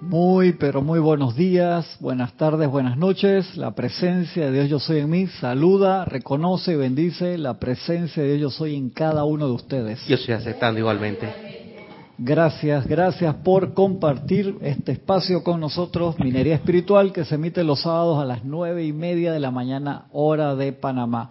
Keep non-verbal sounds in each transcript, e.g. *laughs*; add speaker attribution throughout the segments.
Speaker 1: Muy, pero muy buenos días, buenas tardes, buenas noches. La presencia de Dios Yo Soy en mí saluda, reconoce y bendice la presencia de Dios Yo Soy en cada uno de ustedes.
Speaker 2: Yo estoy aceptando igualmente.
Speaker 1: Gracias, gracias por compartir este espacio con nosotros, Minería Espiritual, que se emite los sábados a las nueve y media de la mañana, hora de Panamá.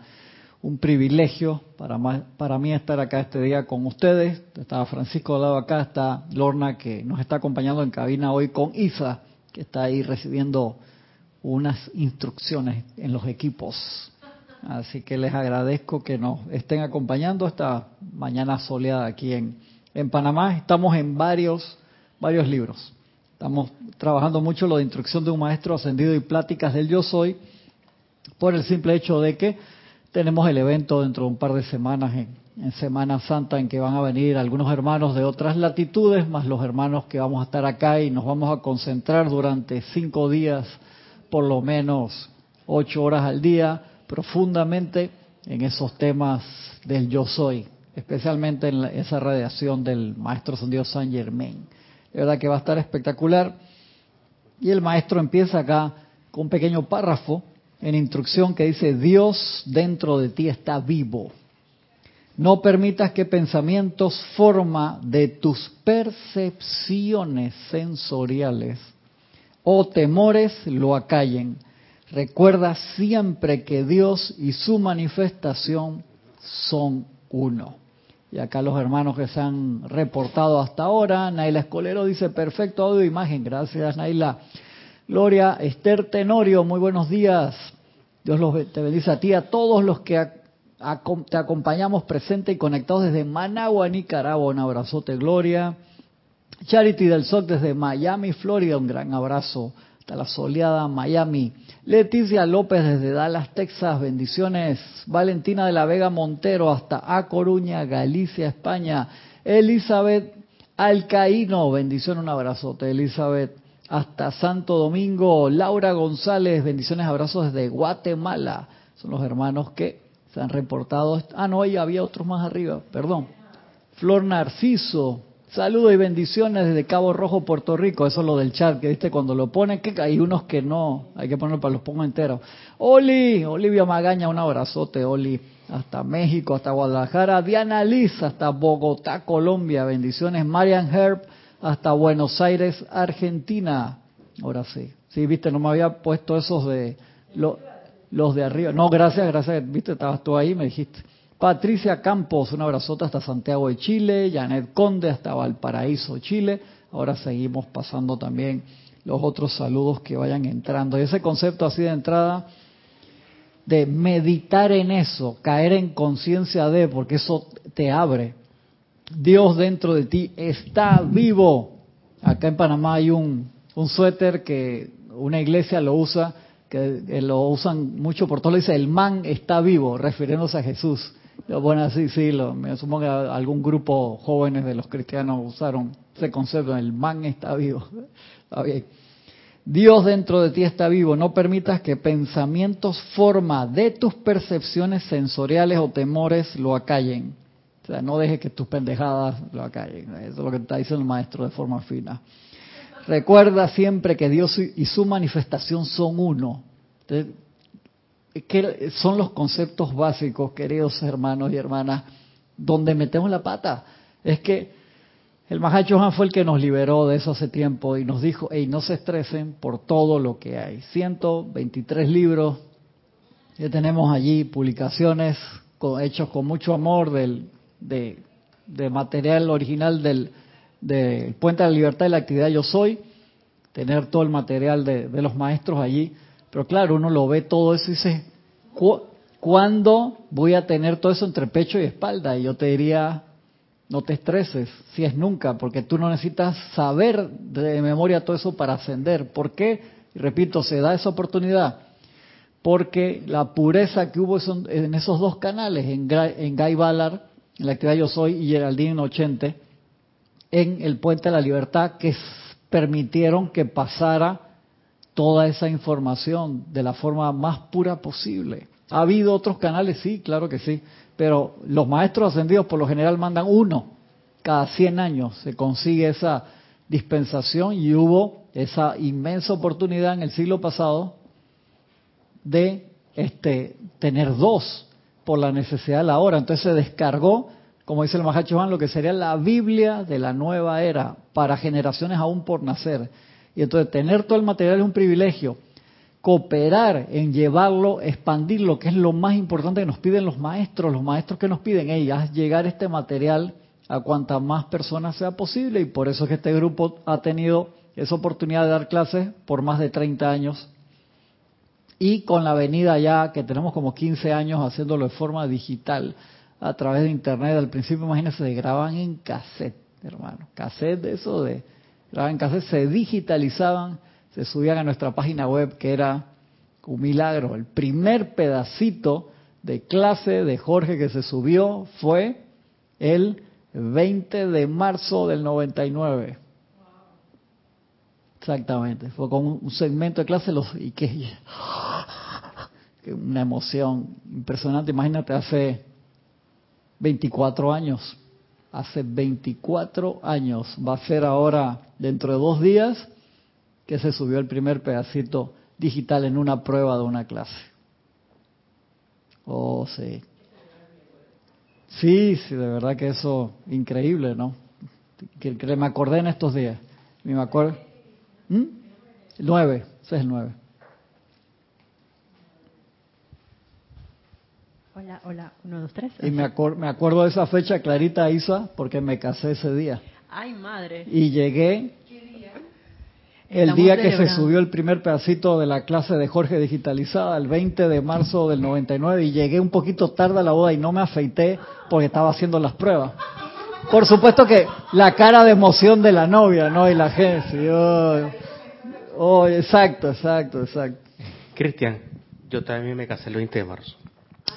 Speaker 1: Un privilegio para, para mí estar acá este día con ustedes. Estaba Francisco al lado acá, está Lorna que nos está acompañando en cabina hoy con Isa, que está ahí recibiendo unas instrucciones en los equipos. Así que les agradezco que nos estén acompañando esta mañana soleada aquí en, en Panamá. Estamos en varios, varios libros. Estamos trabajando mucho lo de instrucción de un maestro ascendido y pláticas del yo soy, por el simple hecho de que tenemos el evento dentro de un par de semanas en, Semana Santa en que van a venir algunos hermanos de otras latitudes, más los hermanos que vamos a estar acá y nos vamos a concentrar durante cinco días, por lo menos ocho horas al día, profundamente en esos temas del yo soy, especialmente en esa radiación del maestro Dios San Germain. De verdad que va a estar espectacular. Y el maestro empieza acá con un pequeño párrafo en instrucción que dice, Dios dentro de ti está vivo. No permitas que pensamientos forma de tus percepciones sensoriales o temores lo acallen. Recuerda siempre que Dios y su manifestación son uno. Y acá los hermanos que se han reportado hasta ahora, Naila Escolero dice, perfecto audio imagen, gracias Naila. Gloria Esther Tenorio, muy buenos días. Dios los, te bendice a ti, a todos los que te acompañamos presente y conectados desde Managua, Nicaragua. Un abrazote, Gloria. Charity del Sol desde Miami, Florida. Un gran abrazo hasta la soleada Miami. Leticia López desde Dallas, Texas. Bendiciones. Valentina de la Vega Montero hasta A Coruña, Galicia, España. Elizabeth Alcaíno. Bendición, un abrazote, Elizabeth hasta Santo Domingo. Laura González, bendiciones, abrazos desde Guatemala. Son los hermanos que se han reportado. Ah, no, ahí había otros más arriba, perdón. Flor Narciso, saludos y bendiciones desde Cabo Rojo, Puerto Rico. Eso es lo del chat, que viste cuando lo ponen, que hay unos que no, hay que ponerlo para los pongo enteros. Oli, Olivia Magaña, un abrazote, Oli. Hasta México, hasta Guadalajara. Diana Liz, hasta Bogotá, Colombia. Bendiciones. Marian Herb, hasta Buenos Aires, Argentina. Ahora sí. Sí, viste, no me había puesto esos de los de arriba. No, gracias, gracias. Viste, estabas tú ahí, me dijiste. Patricia Campos, un abrazote hasta Santiago de Chile. Janet Conde, hasta Valparaíso, Chile. Ahora seguimos pasando también los otros saludos que vayan entrando. Y ese concepto así de entrada de meditar en eso, caer en conciencia de, porque eso te abre Dios dentro de ti está vivo. Acá en Panamá hay un, suéter que una iglesia lo usa, que, lo usan mucho por todos, dice el man está vivo, refiriéndose a Jesús. Bueno, sí, sí, me supongo que algún grupo jóvenes de los cristianos usaron ese concepto, el man está vivo. *laughs* Está bien. Dios dentro de ti está vivo. No permitas que pensamientos forma de tus percepciones sensoriales o temores lo acallen. O sea, no dejes que tus pendejadas lo acallen. Eso es lo que está diciendo el maestro de forma fina. Recuerda siempre que Dios y su manifestación son uno. que son los conceptos básicos, queridos hermanos y hermanas, donde metemos la pata. Es que el Mahacho Han fue el que nos liberó de eso hace tiempo y nos dijo, hey, no se estresen por todo lo que hay. 123 libros, ya tenemos allí publicaciones hechos con mucho amor del de, material original del, Puente de la Libertad y la actividad Yo Soy, tener todo el material de, los maestros allí. Pero claro, uno lo ve todo eso y dice, ¿cuándo voy a tener todo eso entre pecho y espalda? Y yo te diría, no te estreses, si es nunca, porque tú no necesitas saber de memoria todo eso para ascender. ¿Por qué? Y repito, se da esa oportunidad. Porque la pureza que hubo en esos dos canales, en, Guy Ballard en la actividad Yo Soy y Geraldine Ochente en el Puente de la Libertad que permitieron que pasara toda esa información de la forma más pura posible. ¿Ha habido otros canales? Sí, claro que sí, pero los maestros ascendidos por lo general mandan uno cada 100 años, se consigue esa, dispensación y hubo esa inmensa oportunidad en el siglo pasado de este, tener dos por la necesidad de la hora. Entonces se descargó, como dice el Mahacho Juan, lo que sería la Biblia de la nueva era para generaciones aún por nacer. Y entonces tener todo el material es un privilegio. Cooperar en llevarlo, expandirlo, que es lo más importante que nos piden los maestros, los maestros que nos piden, ellas, llegar este material a cuantas más personas sea posible. Y por eso es que este grupo ha tenido esa oportunidad de dar clases por más de 30 años. Y con la venida ya, que tenemos como 15 años haciéndolo de forma digital, a través de internet, al principio imagínense, se graban en cassette, hermano, cassette de eso de en cassette, se digitalizaban, se subían a nuestra página web, que era un milagro. El primer pedacito de clase de Jorge que se subió fue el 20 de marzo del 99. Exactamente, fue con un segmento de clase los y que una emoción impresionante. Imagínate hace 24 años hace 24 años. Va a ser ahora, dentro de dos días, que se subió el primer pedacito digital en una prueba de una clase. Oh, sí. Sí, sí, de verdad que eso, increíble, ¿no? Que, me acordé en estos días. Me acuerdo. ¿Mm? Nueve, ese es el nueve.
Speaker 2: Hola, hola, uno, dos, tres.
Speaker 1: Y me, me acuerdo de esa fecha clarita, Isa, porque me casé ese día.
Speaker 2: Ay, madre.
Speaker 1: Y llegué el día que se subió el primer pedacito de la clase de Jorge digitalizada, el 20 de marzo del 99, y llegué un poquito tarde a la boda y no me afeité porque estaba haciendo las pruebas. Por supuesto que la cara de emoción de la novia, ¿no? Y la gente. Oh, oh, exacto, exacto, exacto.
Speaker 3: Cristian, yo también me casé el 20 de marzo.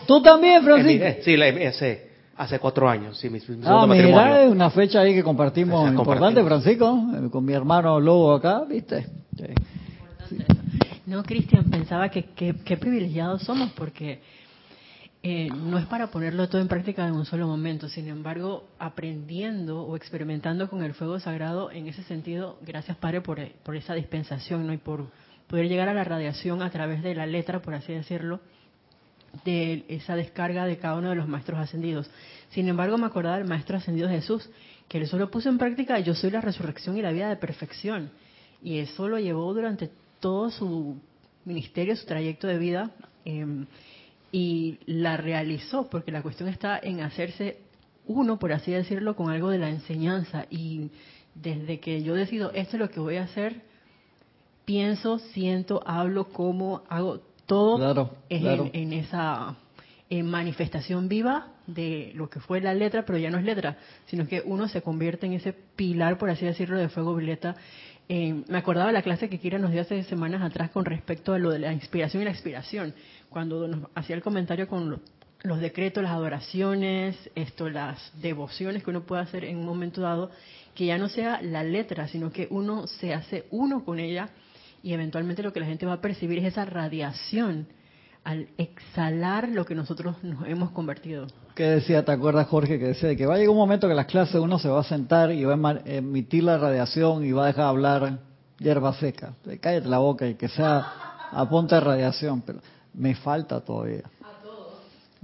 Speaker 1: ¿Tú también, Francisco?
Speaker 3: sí, la, hace, hace cuatro años, sí, mi,
Speaker 1: ah, mira, es una fecha ahí que compartimos importante, Francisco, eh, con mi hermano Lobo acá, ¿viste?
Speaker 2: No, Cristian, pensaba que qué privilegiados somos porque eh, no es para ponerlo todo en práctica en un solo momento, sin embargo, aprendiendo o experimentando con el fuego sagrado, en ese sentido, gracias Padre por, por esa dispensación ¿no? y por poder llegar a la radiación a través de la letra, por así decirlo, de esa descarga de cada uno de los maestros ascendidos. Sin embargo, me acordaba del maestro ascendido Jesús, que él solo puso en práctica, yo soy la resurrección y la vida de perfección. Y eso lo llevó durante todo su ministerio, su trayecto de vida, em, y la realizó, porque la cuestión está en hacerse uno, por así decirlo, con algo de la enseñanza. Y desde que yo decido, esto es lo que voy a hacer, pienso, siento, hablo, como, hago todo En, esa manifestación viva de lo que fue la letra, pero ya no es letra, sino que uno se convierte en ese pilar, por así decirlo, de fuego violeta. Eh, me acordaba de la clase que Kira nos dio hace semanas atrás con respecto a lo de la inspiración y la expiración, cuando nos hacía el comentario con los decretos, las adoraciones, esto, las devociones que uno puede hacer en un momento dado, que ya no sea la letra, sino que uno se hace uno con ella y eventualmente lo que la gente va a percibir es esa radiación al exhalar lo que nosotros nos hemos convertido.
Speaker 1: ¿Qué decía, te acuerdas Jorge, que decía que va a llegar un momento que en las clases uno se va a sentar y va a emitir la radiación y va a dejar hablar hierba seca? Cállate la boca y que sea a punta de radiación, pero me falta todavía.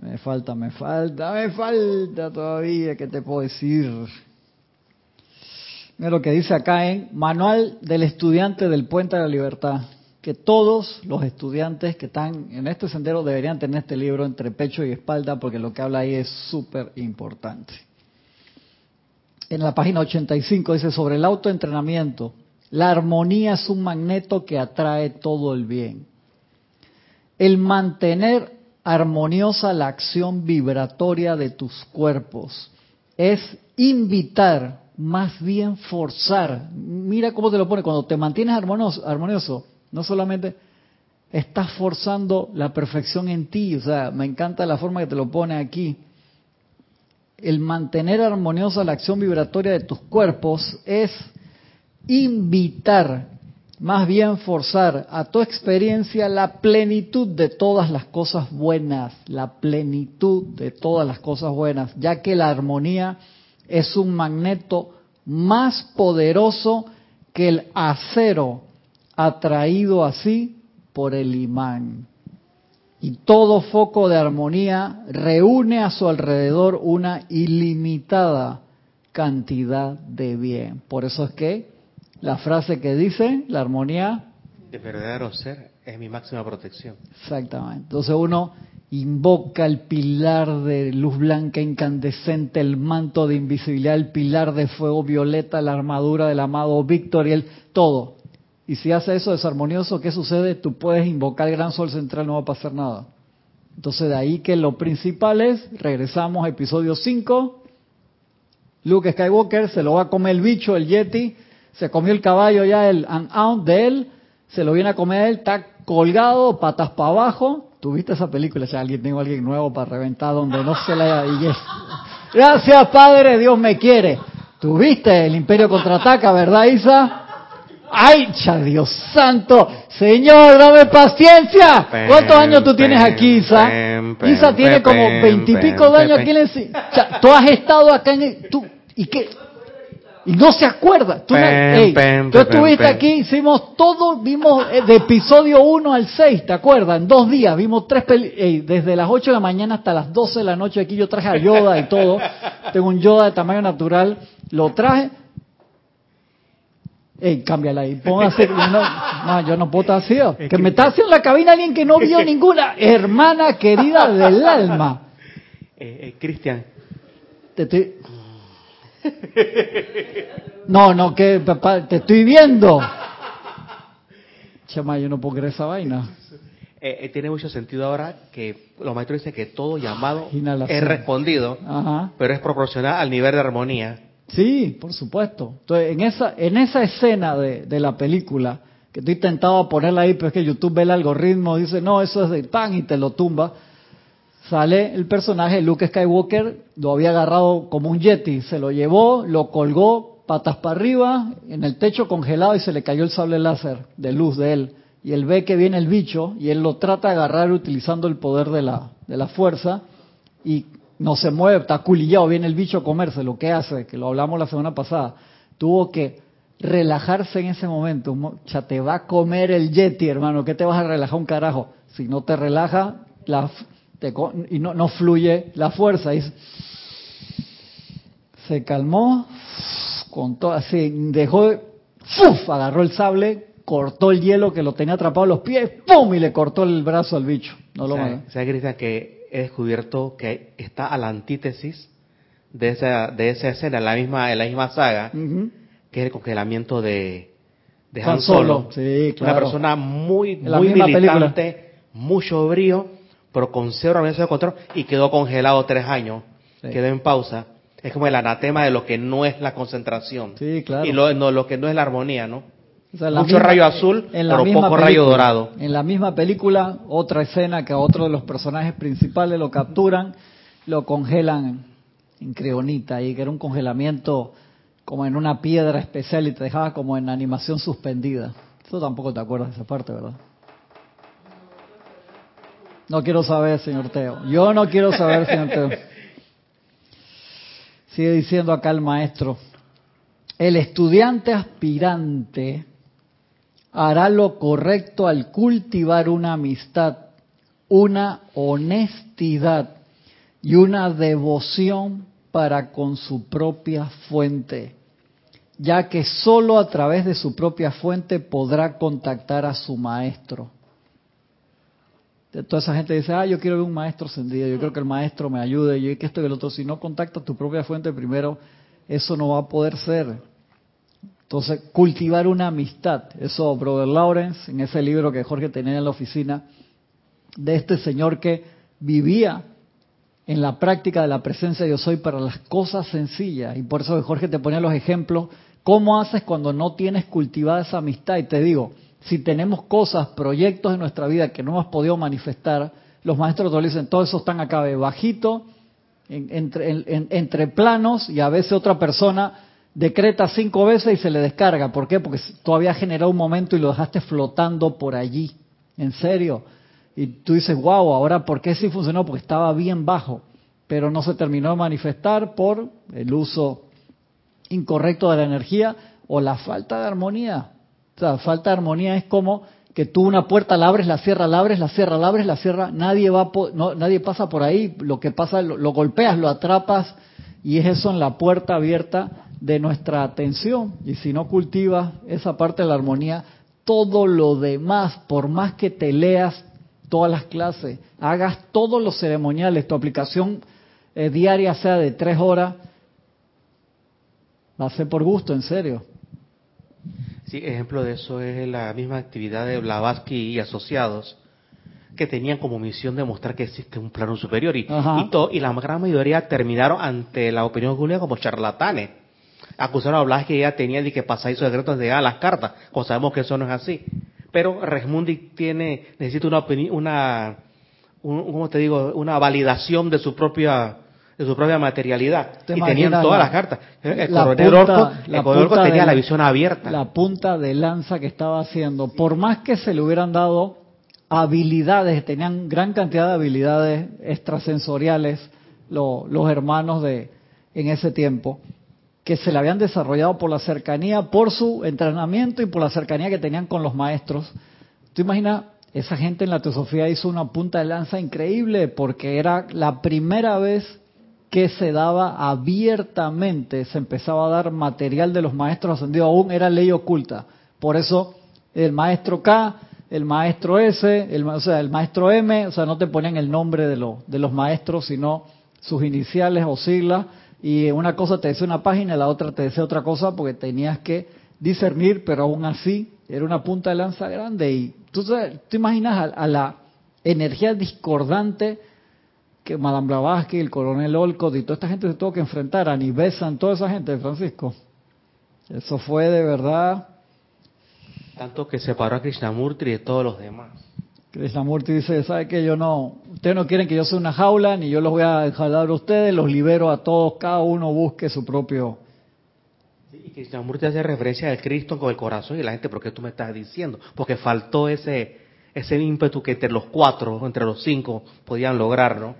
Speaker 1: Me falta, me falta, me falta todavía, ¿qué te puedo decir? Mira lo que dice acá en Manual del Estudiante del Puente de la Libertad, que todos los estudiantes que están en este sendero deberían tener este libro entre pecho y espalda, porque lo que habla ahí es súper importante. En la página 85 dice sobre el autoentrenamiento, la armonía es un magneto que atrae todo el bien. El mantener armoniosa la acción vibratoria de tus cuerpos es invitar más bien forzar. Mira cómo te lo pone, cuando te mantienes armonioso, armonioso, no solamente estás forzando la perfección en ti, o sea, me encanta la forma que te lo pone aquí. El mantener armoniosa la acción vibratoria de tus cuerpos es invitar, más bien forzar a tu experiencia la plenitud de todas las cosas buenas, la plenitud de todas las cosas buenas, ya que la armonía es un magneto más poderoso que el acero atraído así por el imán. Y todo foco de armonía reúne a su alrededor una ilimitada cantidad de bien. Por eso es que la frase que dice, la armonía...
Speaker 3: De verdadero ser es mi máxima protección.
Speaker 1: Exactamente. Entonces uno invoca el pilar de luz blanca incandescente, el manto de invisibilidad, el pilar de fuego violeta, la armadura del amado Víctor y el todo. Y si hace eso desarmonioso, ¿qué sucede? Tú puedes invocar el gran sol central, no va a pasar nada. Entonces de ahí que lo principal es, regresamos a episodio 5, Luke Skywalker se lo va a comer el bicho, el Yeti, se comió el caballo ya, el out de él, se lo viene a comer él, está colgado, patas para abajo. ¿Tuviste esa película? Si alguien tengo alguien nuevo para reventar donde no se la Gracias, Padre, Dios me quiere. ¿Tuviste el Imperio contraataca, verdad, Isa? ¡Ay, cha Dios santo! Señor, dame paciencia. ¿Cuántos años tú tienes aquí, Isa? Isa tiene como veintipico de años aquí en Tú has estado acá en... Tú, ¿Y qué? Y no se acuerda. Tú, estuviste aquí, hicimos todo, vimos eh, de episodio 1 al 6, ¿te acuerdas? En dos días, vimos tres películas, desde las 8 de la mañana hasta las 12 de la noche aquí yo traje a Yoda y todo. *laughs* Tengo un Yoda de tamaño natural, lo traje. Ey, cámbiala ahí, póngase, no, no, yo no puedo estar así. Que me está haciendo en la cabina alguien que no vio ninguna hermana querida del alma.
Speaker 3: Eh, eh, Cristian.
Speaker 1: Te estoy... No, no, que papá, te estoy viendo. Chama, yo no puedo creer esa vaina.
Speaker 3: Eh, eh, tiene mucho sentido ahora que los maestros dicen que todo llamado es respondido, pero es proporcional al nivel de armonía.
Speaker 1: Sí, por supuesto. Entonces, en esa, en esa escena de, de la película, que estoy tentado a ponerla ahí, pero es que YouTube ve el algoritmo, dice, no, eso es de pan y te lo tumba sale el personaje Luke Skywalker, lo había agarrado como un yeti, se lo llevó, lo colgó patas para arriba en el techo congelado y se le cayó el sable láser de luz de él. Y él ve que viene el bicho y él lo trata de agarrar utilizando el poder de la, de la fuerza y no se mueve, está culillado, viene el bicho a comerse. Lo que hace, que lo hablamos la semana pasada, tuvo que relajarse en ese momento. Ya te va a comer el yeti, hermano. ¿Qué te vas a relajar un carajo? Si no te relaja, la, y no, no fluye la fuerza. Y se calmó, con todo, así, dejó, ¡fuf! agarró el sable, cortó el hielo que lo tenía atrapado en los pies, ¡pum! y le cortó el brazo al bicho. No lo
Speaker 3: ¿Sabes, Cristian, que he descubierto que está a la antítesis de esa, de esa escena, en la misma, en la misma saga, que es el congelamiento de, de Han Solo. Una persona muy, muy militante, mucho brío, pero con cero de control y quedó congelado tres años, quedó en pausa. Es como el anatema de lo que no es la concentración.
Speaker 1: Sí, claro.
Speaker 3: Y lo, no, lo que no es la armonía, ¿no? Mucho rayo azul, en la pero poco rayo dorado.
Speaker 1: En la misma película, otra escena que a otro de los personajes principales lo capturan, lo congelan en creonita, y que era un congelamiento como en una piedra especial y te dejaba como en animación suspendida. Eso tampoco te acuerdas de esa parte, ¿verdad? No quiero saber, señor Teo. Yo no quiero saber, señor Teo. Sigue diciendo acá el maestro. El estudiante aspirante hará lo correcto al cultivar una amistad, una honestidad y una devoción para con su propia fuente, ya que sólo a través de su propia fuente podrá contactar a su maestro toda esa gente dice, ah, yo quiero ver un maestro ascendido, yo creo que el maestro me ayude, yo que esto y el otro. Si no contactas tu propia fuente primero, eso no va a poder ser. Entonces, cultivar una amistad. Eso, Brother Lawrence, en ese libro que Jorge tenía en la oficina, de este señor que vivía en la práctica de la presencia de Dios soy para las cosas sencillas. Y por eso Jorge te ponía los ejemplos. ¿Cómo haces cuando no tienes cultivada esa amistad? Y te digo, si tenemos cosas, proyectos en nuestra vida que no hemos podido manifestar, los maestros nos dicen, todo eso están acá de bajito, entre, planos, y a veces otra persona decreta cinco veces y se le descarga. ¿Por qué? Porque todavía ha generado un momento y lo dejaste flotando por allí. ¿En serio? Y tú dices, wow, ahora ¿por qué sí funcionó? Porque estaba bien bajo, pero no se terminó de manifestar por el uso incorrecto de la energía o la falta de armonía. O sea, falta de armonía es como que tú una puerta la abres, la cierras, la abres, la cierras, la abres, la cierras, nadie va no, nadie pasa por ahí, lo que pasa lo, golpeas, lo atrapas y es eso en la puerta abierta de nuestra atención y si no cultivas esa parte de la armonía, todo lo demás, por más que te leas todas las clases, hagas todos los ceremoniales, tu aplicación eh, diaria sea de tres horas, va a por gusto, en serio.
Speaker 3: Sí, ejemplo de eso es la misma actividad de Blavatsky y asociados, que tenían como misión demostrar que existe un plano superior y, y, la gran mayoría terminaron ante la opinión pública como charlatanes. Acusaron a Blavatsky que ella tenía de que pasadizos secretos de a las cartas, cuando sabemos que eso no es así. Pero Resmundi tiene, necesita una, una ¿cómo te digo? Una validación de su propia de su propia materialidad. Y tenían todas las cartas. El coronel tenía la visión abierta.
Speaker 1: La punta de lanza que estaba haciendo. Por más que se le hubieran dado habilidades, tenían gran cantidad de habilidades extrasensoriales los hermanos de en ese tiempo, que se le habían desarrollado por la cercanía, por su entrenamiento y por la cercanía que tenían con los maestros. ¿Tú imaginas? Esa gente en la teosofía hizo una punta de lanza increíble porque era la primera vez que se daba abiertamente, se empezaba a dar material de los maestros ascendidos, aún era ley oculta. Por eso el maestro K, el maestro S, el, o sea, el maestro M, o sea, no te ponían el nombre de, de los maestros, sino sus iniciales o siglas, y una cosa te decía una página la otra te decía otra cosa, porque tenías que discernir, pero aún así era una punta de lanza grande. Y tú, tú imaginas a la energía discordante que Madame Blavatsky, el coronel Olcott y toda esta gente se tuvo que enfrentar, a Besan, toda esa gente de Francisco. Eso fue de verdad.
Speaker 3: Tanto que separó a Krishnamurti de todos los demás.
Speaker 1: Krishnamurti dice, ¿sabe que Yo no, ustedes no quieren que yo sea una jaula, ni yo los voy a jalar a ustedes, los libero a todos, cada uno busque su propio...
Speaker 3: y Krishnamurti hace referencia al Cristo con el corazón y la gente, ¿por qué tú me estás diciendo? Porque faltó ese, ese ímpetu que entre los cuatro, entre los cinco, podían lograr, ¿no?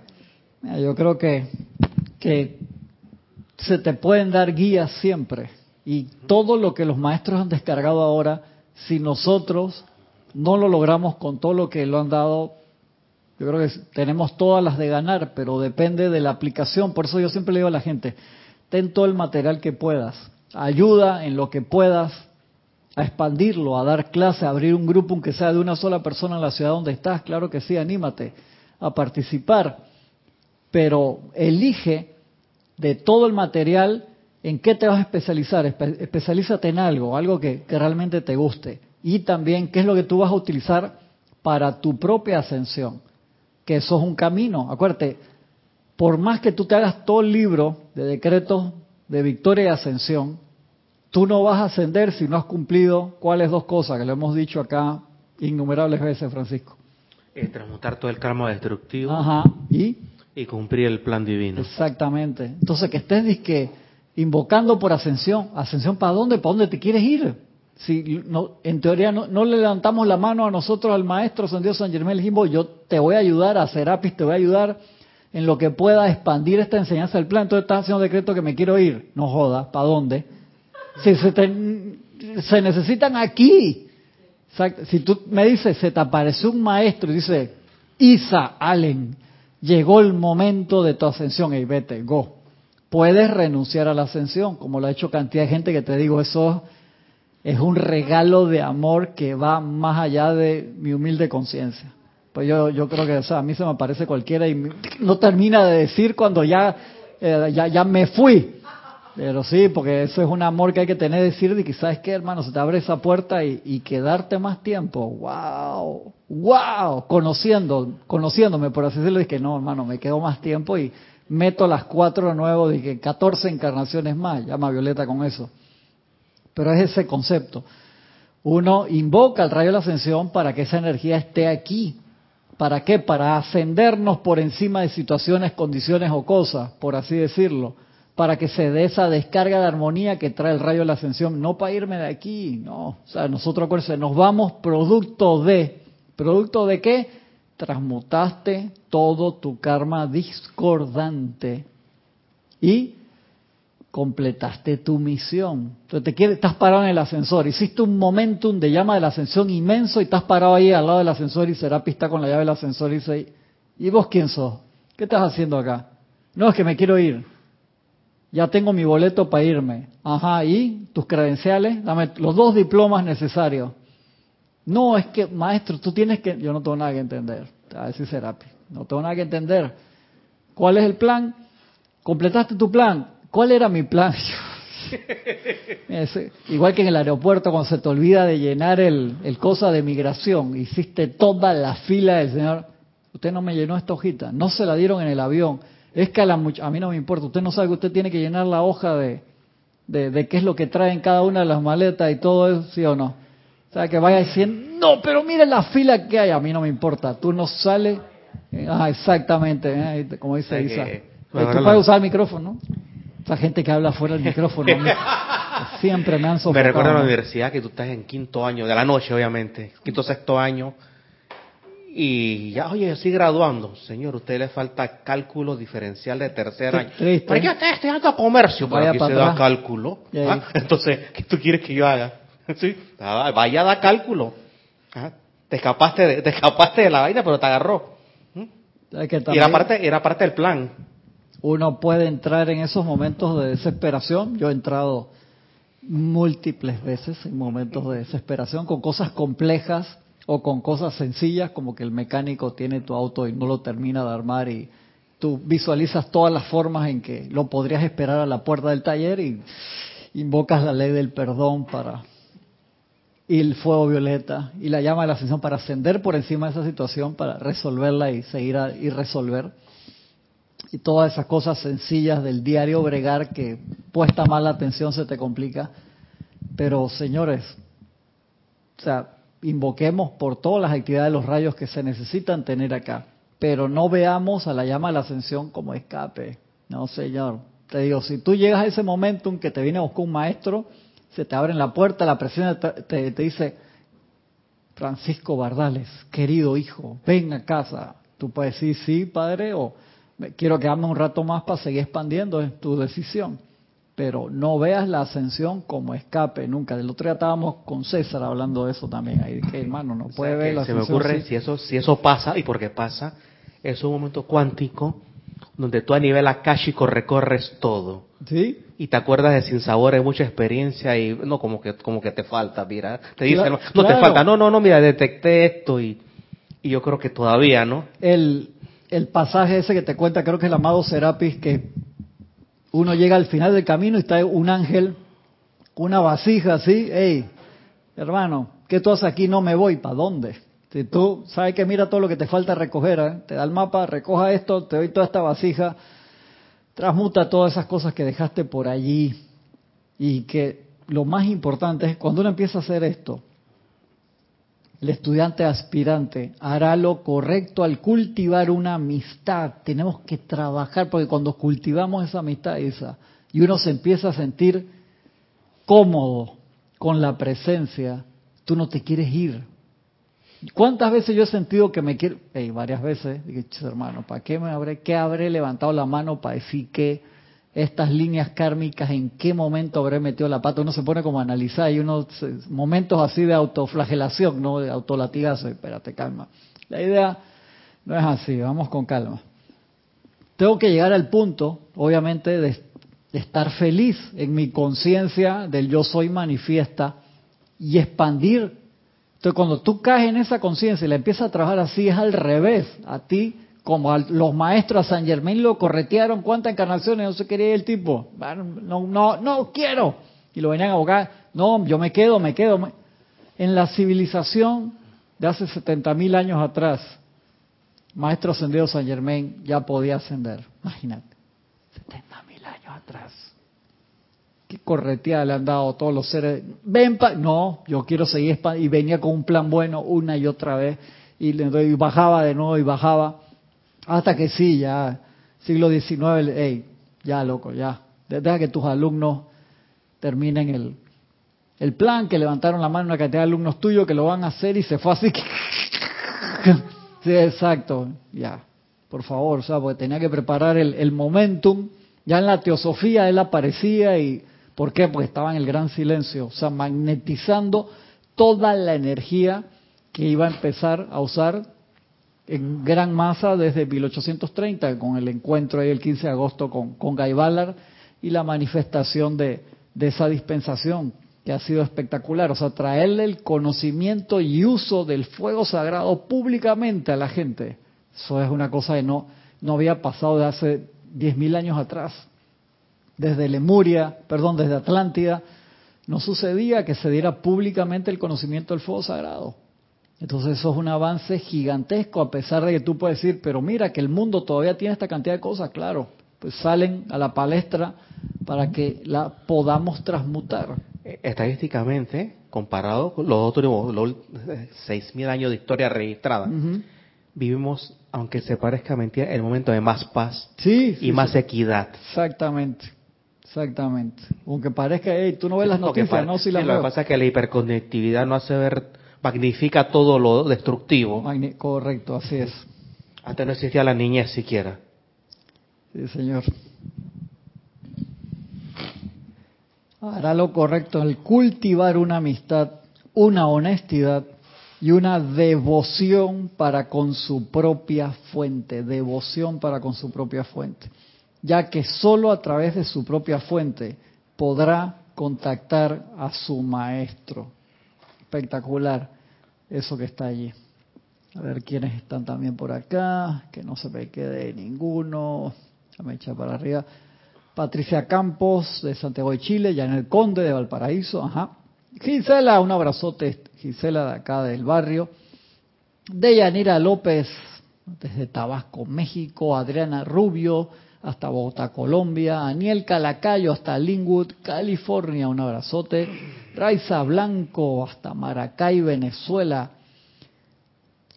Speaker 1: Yo creo que, que se te pueden dar guías siempre. Y todo lo que los maestros han descargado ahora, si nosotros no lo logramos con todo lo que lo han dado, yo creo que tenemos todas las de ganar, pero depende de la aplicación. Por eso yo siempre le digo a la gente, ten todo el material que puedas, ayuda en lo que puedas a expandirlo, a dar clase, a abrir un grupo, aunque sea de una sola persona en la ciudad donde estás, claro que sí, anímate a participar pero elige de todo el material en qué te vas a especializar. especialízate en algo, algo que, realmente te guste. Y también qué es lo que tú vas a utilizar para tu propia ascensión. Que eso es un camino. Acuérdate, por más que tú te hagas todo el libro de decretos de victoria y ascensión, tú no vas a ascender si no has cumplido cuáles dos cosas que le hemos dicho acá innumerables veces, Francisco.
Speaker 3: Eh, transmutar todo el karma destructivo.
Speaker 1: Ajá. ¿Y?
Speaker 3: Y cumplir el plan divino.
Speaker 1: Exactamente. Entonces, que estés disque invocando por ascensión. ¿Ascensión para dónde? ¿Para dónde te quieres ir? Si no, en teoría no, le levantamos la mano a nosotros, al maestro San Dios San Germán, le dijimos, yo te voy a ayudar a Serapis, te voy a ayudar en lo que pueda expandir esta enseñanza del plan. Entonces estás haciendo decreto que me quiero ir. No jodas, ¿para dónde? Si se, se necesitan aquí. Si tú me dices, se te apareció un maestro y dice, Isa Allen, llegó el momento de tu ascensión, y vete, go. Puedes renunciar a la ascensión, como lo ha hecho cantidad de gente que te digo, eso es un regalo de amor que va más allá de mi humilde conciencia. Pues yo, yo creo que a mí se me aparece cualquiera y no termina de decir cuando ya, eh, ya, ya me fui. Pero sí, porque eso es un amor que hay que tener, decir de que, ¿sabes qué, hermano? Se te abre esa puerta y, quedarte más tiempo. ¡Wow! ¡Wow! Conociendo, conociéndome, por así decirlo, que no, hermano, me quedo más tiempo y meto las cuatro de nuevo, que 14 encarnaciones más. Llama Violeta con eso. Pero es ese concepto. Uno invoca el rayo de la ascensión para que esa energía esté aquí. ¿Para qué? Para ascendernos por encima de situaciones, condiciones o cosas, por así decirlo para que se dé esa descarga de armonía que trae el rayo de la ascensión, no para irme de aquí, no. O sea, nosotros acuérdense, nos vamos producto de, ¿producto de qué? Transmutaste todo tu karma discordante y completaste tu misión. Entonces te quieres, estás parado en el ascensor, hiciste un momentum de llama de la ascensión inmenso y estás parado ahí al lado del ascensor y será pista con la llave del ascensor y dice, ¿y vos quién sos? ¿Qué estás haciendo acá? No, es que me quiero ir. Ya tengo mi boleto para irme. Ajá, ¿y tus credenciales? Dame los dos diplomas necesarios. No, es que, maestro, tú tienes que... Yo no tengo nada que entender. A decir Serapi. No tengo nada que entender. ¿Cuál es el plan? ¿Completaste tu plan? ¿Cuál era mi plan? *laughs* igual que en el aeropuerto cuando se te olvida de llenar el, el cosa de migración, hiciste toda la fila del señor. Usted no me llenó esta hojita, no se la dieron en el avión. Es que a, la, a mí no me importa, usted no sabe que usted tiene que llenar la hoja de, de, qué es lo que trae en cada una de las maletas y todo eso, ¿sí o no? O sea, que vaya diciendo, no, pero mire la fila que hay, a mí no me importa, tú no sales. Ah, exactamente, ¿eh? como dice Isa. tú puedes usar el micrófono, ¿no? Esa gente que habla fuera del micrófono. *laughs* siempre me han sofocado.
Speaker 3: Me recuerda a la universidad que tú estás en quinto año, de la noche obviamente, quinto sexto año, y ya, oye, estoy graduando. Señor, a usted le falta cálculo diferencial de tercer año. Triste. Pero yo estoy estudiando comercio, para que se da cálculo. ¿ah? Entonces, ¿qué tú quieres que yo haga? *laughs* ¿Sí? Ah, vaya a dar cálculo. ¿Ah? Te escapaste de, te escapaste de la vaina, pero te agarró. ¿Mm? y era parte, era parte del plan
Speaker 1: uno puede entrar en esos momentos de desesperación. Yo he entrado múltiples veces en momentos de desesperación con cosas complejas o con cosas sencillas como que el mecánico tiene tu auto y no lo termina de armar y tú visualizas todas las formas en que lo podrías esperar a la puerta del taller y invocas la ley del perdón para y el fuego violeta y la llama de la ascensión para ascender por encima de esa situación para resolverla y seguir y resolver y todas esas cosas sencillas del diario bregar que puesta mal la atención se te complica. Pero señores, o sea, invoquemos por todas las actividades de los rayos que se necesitan tener acá, pero no veamos a la llama de la ascensión como escape. No, señor. Te digo, si tú llegas a ese momento en que te viene a buscar un maestro, se te abre la puerta, la presión te, te dice, Francisco Bardales, querido hijo, ven a casa. Tú puedes decir sí, padre, o quiero quedarme un rato más para seguir expandiendo, es tu decisión. Pero no veas la ascensión como escape nunca. Del otro día estábamos con César hablando de eso también. Ahí que hermano, no puede ver la ascensión.
Speaker 3: Se me ocurre, si eso, si eso pasa, y porque pasa, es un momento cuántico donde tú a nivel akáshico recorres todo.
Speaker 1: ¿Sí?
Speaker 3: Y te acuerdas de sin sabor, hay mucha experiencia y no como que como que te falta, mira. Te dicen, no, te falta, no, no, no, mira, detecté esto y, y yo creo que todavía, ¿no?
Speaker 1: El, el pasaje ese que te cuenta, creo que el amado Serapis, que uno llega al final del camino y está un ángel, una vasija así, hey, hermano, ¿qué tú haces aquí? No me voy, ¿para dónde? Si tú sabes que mira todo lo que te falta recoger, ¿eh? te da el mapa, recoja esto, te doy toda esta vasija, transmuta todas esas cosas que dejaste por allí y que lo más importante es cuando uno empieza a hacer esto, el estudiante aspirante hará lo correcto al cultivar una amistad. Tenemos que trabajar porque cuando cultivamos esa amistad esa y uno se empieza a sentir cómodo con la presencia, tú no te quieres ir. ¿Cuántas veces yo he sentido que me quiero, hey, varias veces, dije, hermano, ¿para qué me habré, qué habré levantado la mano para decir que estas líneas kármicas, en qué momento habré metido la pata. Uno se pone como a analizar, hay unos momentos así de autoflagelación, ¿no? De autolatigazo. Espérate, calma. La idea no es así, vamos con calma. Tengo que llegar al punto, obviamente, de, estar feliz en mi conciencia del yo soy manifiesta y expandir. Entonces, cuando tú caes en esa conciencia y la empiezas a trabajar así, es al revés. A ti como los maestros a San Germán lo corretearon, ¿cuántas encarnaciones no se quería el tipo? No, no, no quiero. Y lo venían a abogar, no, yo me quedo, me quedo. En la civilización de hace 70 mil años atrás, maestro ascendido San Germán ya podía ascender. Imagínate, 70 mil años atrás. ¿Qué correteada le han dado a todos los seres? Ven, pa no, yo quiero seguir y venía con un plan bueno una y otra vez y, y bajaba de nuevo y bajaba hasta que sí, ya, siglo XIX, hey, ya loco, ya. Deja que tus alumnos terminen el, el plan, que levantaron la mano una cantidad de alumnos tuyos que lo van a hacer y se fue así. *laughs* sí, exacto, ya. Por favor, o sea, porque tenía que preparar el, el momentum Ya en la teosofía él aparecía y ¿por qué? Porque estaba en el gran silencio, o sea, magnetizando toda la energía que iba a empezar a usar en gran masa desde 1830 con el encuentro ahí el 15 de agosto con, con Guy Ballard y la manifestación de, esa dispensación que ha sido espectacular, o sea, traerle el conocimiento y uso del fuego sagrado públicamente a la gente. Eso es una cosa que no, no había pasado de hace 10.000 años atrás. Desde Lemuria, perdón, desde Atlántida, no sucedía que se diera públicamente el conocimiento del fuego sagrado. Entonces eso es un avance gigantesco, a pesar de que tú puedes decir, pero mira que el mundo todavía tiene esta cantidad de cosas, claro, pues salen a la palestra para que la podamos transmutar
Speaker 3: estadísticamente, comparado con los otros los 6.000 años de historia registrada, vivimos, aunque se parezca mentira, el momento de más paz y más equidad.
Speaker 1: Exactamente. Exactamente. Aunque parezca, hey, tú no ves las noticias, no si las
Speaker 3: Lo que pasa es que la hiperconectividad no hace ver, magnifica todo lo destructivo.
Speaker 1: correcto, así es.
Speaker 3: Hasta no existía la niñez siquiera.
Speaker 1: Sí, señor. hará lo correcto en cultivar una amistad, una honestidad y una devoción para con su propia fuente, devoción para con su propia fuente, ya que sólo a través de su propia fuente podrá contactar a su maestro. Espectacular eso que está allí. A ver quiénes están también por acá, que no se me quede ninguno. me echa para arriba. Patricia Campos de Santiago de Chile, el Conde de Valparaíso, ajá. Gisela, un abrazote, Gisela de acá del barrio. Deyanira López desde Tabasco, México, Adriana Rubio hasta Bogotá, Colombia, Aniel Calacayo hasta Linwood, California, un abrazote. Raiza Blanco hasta Maracay, Venezuela.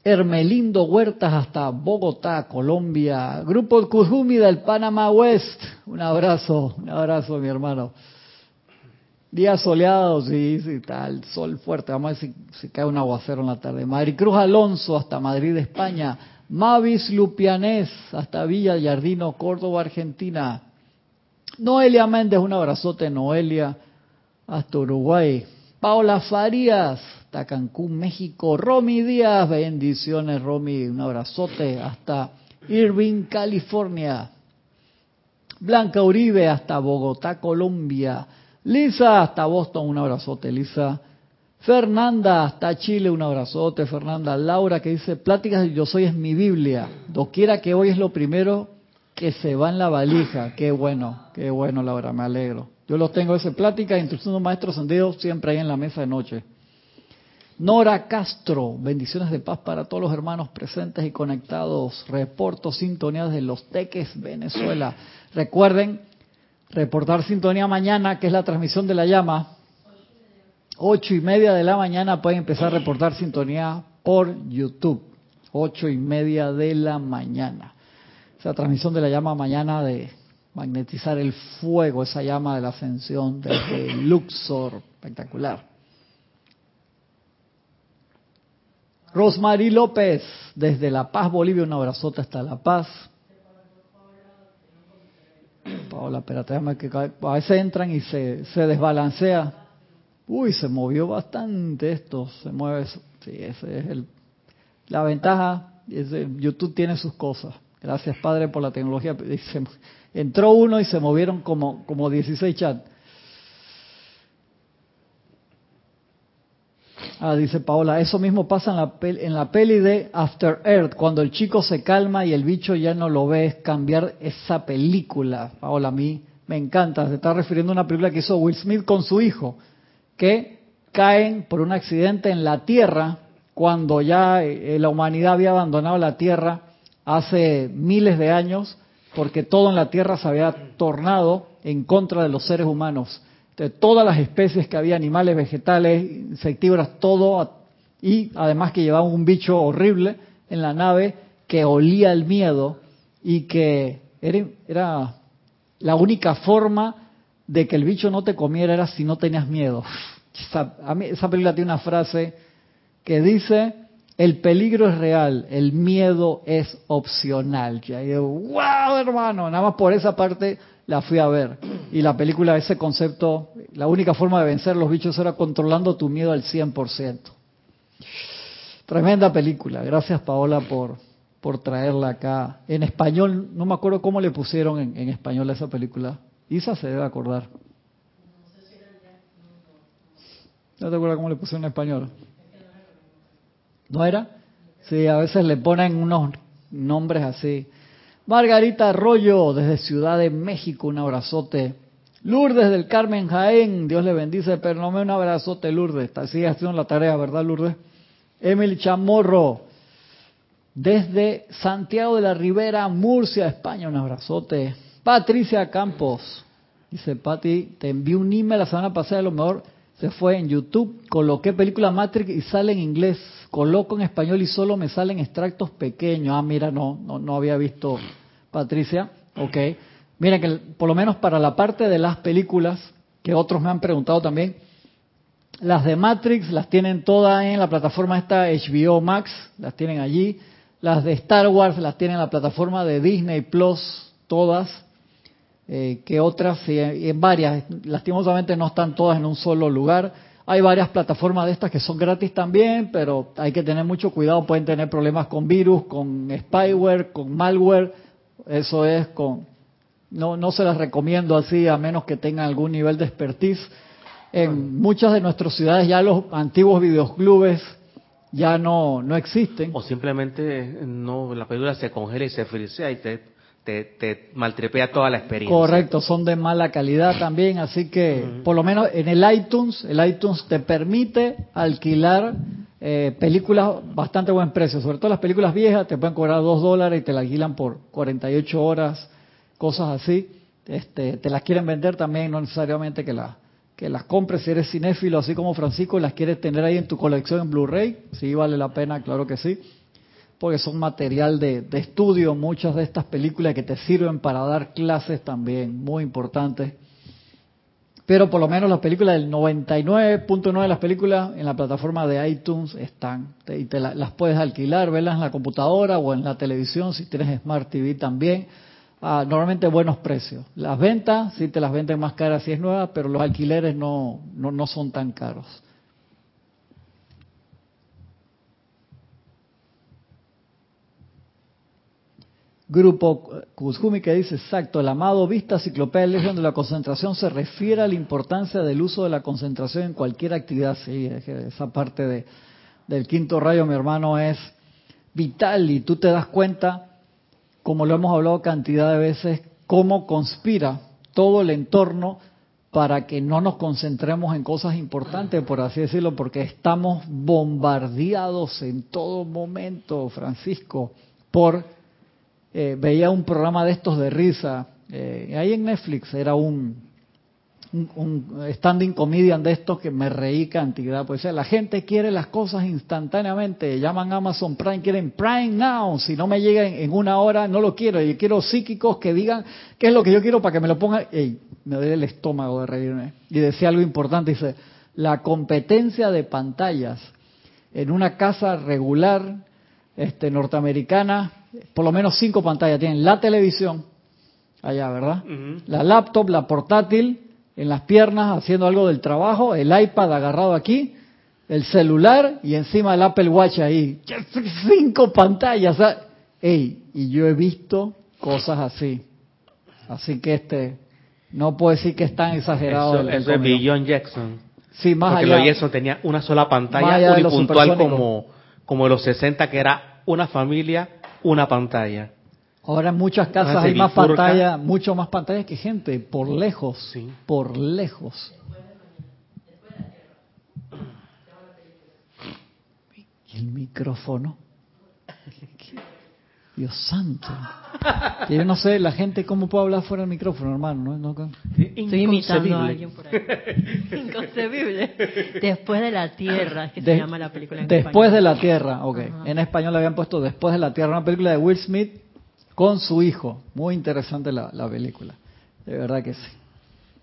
Speaker 1: Hermelindo Huertas hasta Bogotá, Colombia. Grupo Cujumi del Panamá West. Un abrazo, un abrazo, mi hermano. Días soleados, sí, sí, tal, sol fuerte. Vamos a ver si, si cae un aguacero en la tarde. Maricruz Alonso hasta Madrid, España. Mavis Lupianés hasta Villa Yardino, Córdoba, Argentina. Noelia Méndez, un abrazote, Noelia, hasta Uruguay. Paola Farías hasta Cancún, México. Romy Díaz, bendiciones Romy, un abrazote hasta Irving, California. Blanca Uribe hasta Bogotá, Colombia. Lisa hasta Boston, un abrazote Lisa. Fernanda hasta Chile, un abrazote Fernanda. Laura que dice, pláticas de yo soy es mi Biblia. Doquiera que hoy es lo primero que se va en la valija. Qué bueno, qué bueno Laura, me alegro. Yo los tengo ese plática instrucción de maestros sendidos siempre ahí en la mesa de noche. Nora Castro, bendiciones de paz para todos los hermanos presentes y conectados. Reporto sintonía de Los Teques, Venezuela. Recuerden reportar sintonía mañana, que es la transmisión de la llama. Ocho y media de la mañana pueden empezar a reportar sintonía por YouTube. Ocho y media de la mañana. Esa transmisión de la llama mañana de magnetizar el fuego, esa llama de la ascensión desde Luxor. Espectacular. Rosmarie López, desde La Paz, Bolivia, un abrazote hasta La Paz. Paola, espérate, que a veces entran y se, se desbalancea. Uy, se movió bastante esto, se mueve. Sí, ese es el, la ventaja. YouTube tiene sus cosas. Gracias, Padre, por la tecnología. entró uno y se movieron como, como 16 chats. Ah, dice Paola, eso mismo pasa en la, peli, en la peli de After Earth, cuando el chico se calma y el bicho ya no lo ve, es cambiar esa película. Paola, a mí me encanta, se está refiriendo a una película que hizo Will Smith con su hijo, que caen por un accidente en la Tierra, cuando ya eh, la humanidad había abandonado la Tierra hace miles de años, porque todo en la Tierra se había tornado en contra de los seres humanos de todas las especies que había, animales, vegetales, insectívoras, todo, y además que llevaba un bicho horrible en la nave que olía el miedo y que era, era la única forma de que el bicho no te comiera era si no tenías miedo. *laughs* Esa película tiene una frase que dice, el peligro es real, el miedo es opcional. Ya wow, hermano, nada más por esa parte la fui a ver. Y la película, ese concepto, la única forma de vencer los bichos era controlando tu miedo al 100%. Tremenda película. Gracias Paola por, por traerla acá. En español, no me acuerdo cómo le pusieron en, en español a esa película. Isa se debe acordar. ¿No te acuerdas cómo le pusieron en español? ¿No era? Sí, a veces le ponen unos nombres así. Margarita Arroyo, desde Ciudad de México, un abrazote. Lourdes del Carmen Jaén, Dios le bendice, pero no me un abrazote, Lourdes. Sigue haciendo la tarea, ¿verdad, Lourdes? Emily Chamorro, desde Santiago de la Ribera, Murcia, España, un abrazote. Patricia Campos, dice Pati, te envié un email la semana pasada, a lo mejor se fue en YouTube, coloqué película Matrix y sale en inglés, coloco en español y solo me salen extractos pequeños. Ah, mira, no, no, no había visto Patricia. Ok. Miren que por lo menos para la parte de las películas, que otros me han preguntado también, las de Matrix las tienen todas en la plataforma esta HBO Max, las tienen allí. Las de Star Wars las tienen en la plataforma de Disney Plus, todas. Eh, que otras, y en varias, lastimosamente no están todas en un solo lugar. Hay varias plataformas de estas que son gratis también, pero hay que tener mucho cuidado, pueden tener problemas con virus, con spyware, con malware, eso es con... No, no se las recomiendo así a menos que tengan algún nivel de expertise. En muchas de nuestras ciudades ya los antiguos videoclubes ya no, no existen.
Speaker 3: O simplemente no la película se congela y se frisea y te te, maltrepea toda la experiencia.
Speaker 1: Correcto, son de mala calidad también, así que por lo menos en el iTunes, el iTunes te permite alquilar eh, películas bastante buen precio, sobre todo las películas viejas te pueden cobrar dos dólares y te la alquilan por 48 horas, cosas así. Este, te las quieren vender también, no necesariamente que, la, que las compres si eres cinéfilo, así como Francisco, las quieres tener ahí en tu colección en Blu-ray, sí vale la pena, claro que sí porque son material de, estudio, muchas de estas películas que te sirven para dar clases también, muy importantes. Pero por lo menos las películas del 99.9 de las películas en la plataforma de iTunes están. y te las puedes alquilar, verlas en la computadora o en la televisión si tienes Smart TV también. a normalmente buenos precios. Las ventas sí te las venden más caras si es nueva, pero los alquileres no, no, no son tan caros. Grupo Kuzumi que dice, exacto, el amado Vista Ciclopedia Legión de la concentración se refiere a la importancia del uso de la concentración en cualquier actividad. Sí, esa parte de, del quinto rayo, mi hermano, es vital y tú te das cuenta, como lo hemos hablado cantidad de veces, cómo conspira todo el entorno para que no nos concentremos en cosas importantes, por así decirlo, porque estamos bombardeados en todo momento, Francisco, por eh, veía un programa de estos de risa, eh, ahí en Netflix era un, un, standing comedian de estos que me reí cantidad. Pues la gente quiere las cosas instantáneamente, llaman Amazon Prime, quieren Prime Now, si no me llega en, una hora no lo quiero, yo quiero psíquicos que digan qué es lo que yo quiero para que me lo pongan, Ey, me duele el estómago de reírme. Y decía algo importante, dice, la competencia de pantallas en una casa regular este, norteamericana por lo menos cinco pantallas. Tienen la televisión, allá, ¿verdad? La laptop, la portátil, en las piernas haciendo algo del trabajo, el iPad agarrado aquí, el celular y encima el Apple Watch ahí. *laughs* Cinco pantallas. Ey, y yo he visto cosas así. Así que este, no puedo decir que es tan exagerado.
Speaker 3: Eso, el, es Billion Jackson.
Speaker 1: Sí, más
Speaker 3: Porque
Speaker 1: allá.
Speaker 3: Jackson tenía una sola pantalla unipuntual como, como los 60 que era una familia una pantalla.
Speaker 1: Ahora en muchas casas hay más pantallas, mucho más pantallas que gente, por lejos, por lejos. ¿Y el micrófono? Dios santo. Yo no sé, la gente cómo puede hablar fuera del micrófono, hermano. ¿No?
Speaker 2: Estoy imitando a alguien por ahí. *laughs* Inconcebible. Después de la Tierra, es que se llama la película en
Speaker 1: Después de la Tierra, ok. En español le habían puesto Después de la Tierra, una película de Will Smith con su hijo. Muy interesante la, la película. De verdad que sí.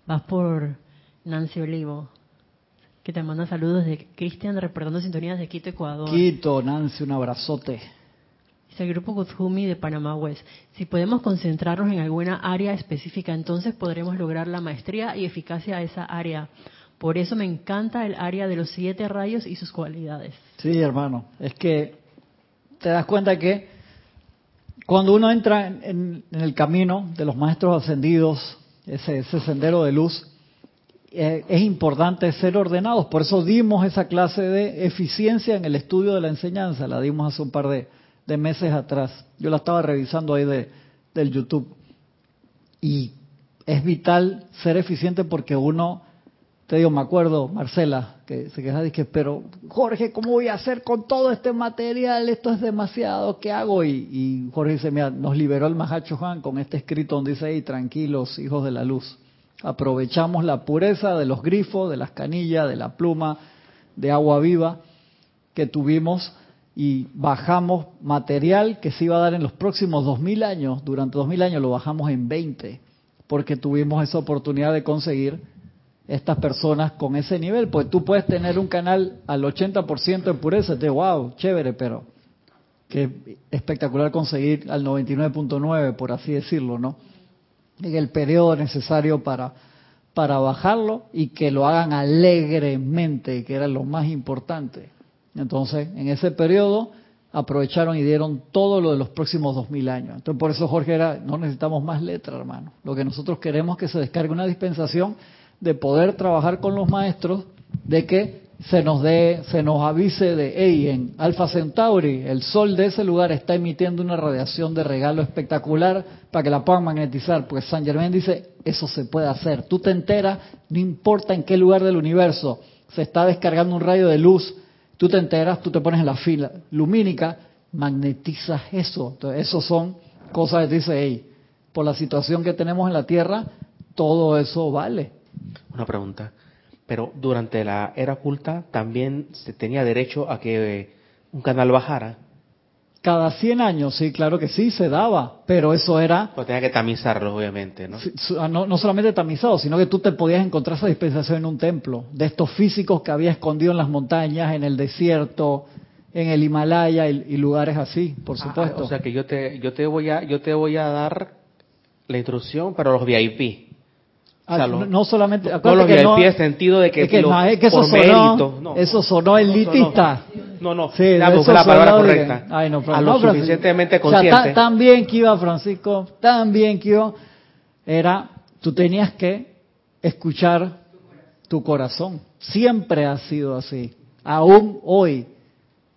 Speaker 2: Vas por Nancy Olivo que te manda saludos de Cristian reportando sintonías de Quito, Ecuador.
Speaker 1: Quito, Nancy, un abrazote.
Speaker 2: El grupo Guzhumi de Panamá West. Si podemos concentrarnos en alguna área específica, entonces podremos lograr la maestría y eficacia de esa área. Por eso me encanta el área de los siete rayos y sus cualidades.
Speaker 1: Sí, hermano. Es que te das cuenta que cuando uno entra en, el camino de los maestros ascendidos, ese, sendero de luz, eh, es importante ser ordenados. Por eso dimos esa clase de eficiencia en el estudio de la enseñanza. La dimos hace un par de, de meses atrás. Yo la estaba revisando ahí de, del YouTube. Y es vital ser eficiente porque uno, te digo, me acuerdo, Marcela, que se queja, dije, pero Jorge, ¿cómo voy a hacer con todo este material? Esto es demasiado, ¿qué hago? Y, Jorge dice, mira, nos liberó el Mahacho Juan con este escrito donde dice ahí, tranquilos, hijos de la luz. Aprovechamos la pureza de los grifos, de las canillas, de la pluma, de agua viva que tuvimos y bajamos material que se iba a dar en los próximos 2000 años, durante 2000 años lo bajamos en 20, porque tuvimos esa oportunidad de conseguir estas personas con ese nivel. Pues tú puedes tener un canal al 80% de pureza, te wow, chévere, pero qué espectacular conseguir al 99.9, por así decirlo, ¿no? En el periodo necesario para, para bajarlo y que lo hagan alegremente, que era lo más importante. Entonces, en ese periodo aprovecharon y dieron todo lo de los próximos dos mil años. Entonces, por eso Jorge era, no necesitamos más letra, hermano. Lo que nosotros queremos es que se descargue una dispensación de poder trabajar con los maestros, de que se nos dé, se nos avise de, hey, en Alpha Centauri, el sol de ese lugar está emitiendo una radiación de regalo espectacular para que la puedan magnetizar. Pues San Germán dice, eso se puede hacer. Tú te enteras, no importa en qué lugar del universo, se está descargando un rayo de luz Tú te enteras, tú te pones en la fila lumínica, magnetizas eso. Entonces, eso son cosas que dice, hey, por la situación que tenemos en la Tierra, todo eso vale.
Speaker 3: Una pregunta. Pero durante la era oculta también se tenía derecho a que un canal bajara.
Speaker 1: Cada 100 años, sí, claro que sí, se daba, pero eso era...
Speaker 3: Pues tenía que tamizarlo, obviamente,
Speaker 1: ah, ¿no? ¿no? solamente tamizado, sino que tú te podías encontrar esa dispensación en un templo, de estos físicos que había escondido en las montañas, en el desierto, en el Himalaya y, lugares así, por ah, supuesto.
Speaker 3: o sea que yo te, yo te voy a, yo te voy a dar la instrucción para los VIP.
Speaker 1: Ah, no, solamente
Speaker 3: no los VIP en sentido de que,
Speaker 1: es que, eso sonó, eso sonó elitista
Speaker 3: no, no, sí, la palabra correcta.
Speaker 1: ay, no,
Speaker 3: a lo suficientemente consciente.
Speaker 1: tan bien que iba Francisco, tan bien que iba, era, tú tenías que escuchar tu corazón. Siempre ha sido así. Aún hoy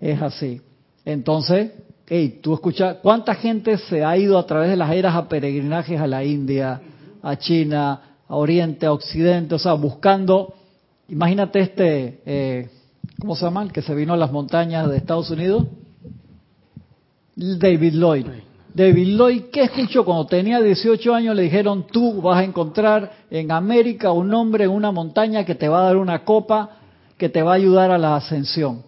Speaker 1: es así. Entonces, hey, tú escuchas, ¿cuánta gente se ha ido a través de las eras a peregrinajes a la India, a China, a Oriente, a Occidente, o sea, buscando, imagínate este, eh, ¿cómo se llama? El que se vino a las montañas de Estados Unidos. David Lloyd. David Lloyd, ¿qué escuchó? Cuando tenía 18 años le dijeron, tú vas a encontrar en América un hombre en una montaña que te va a dar una copa que te va a ayudar a la ascensión.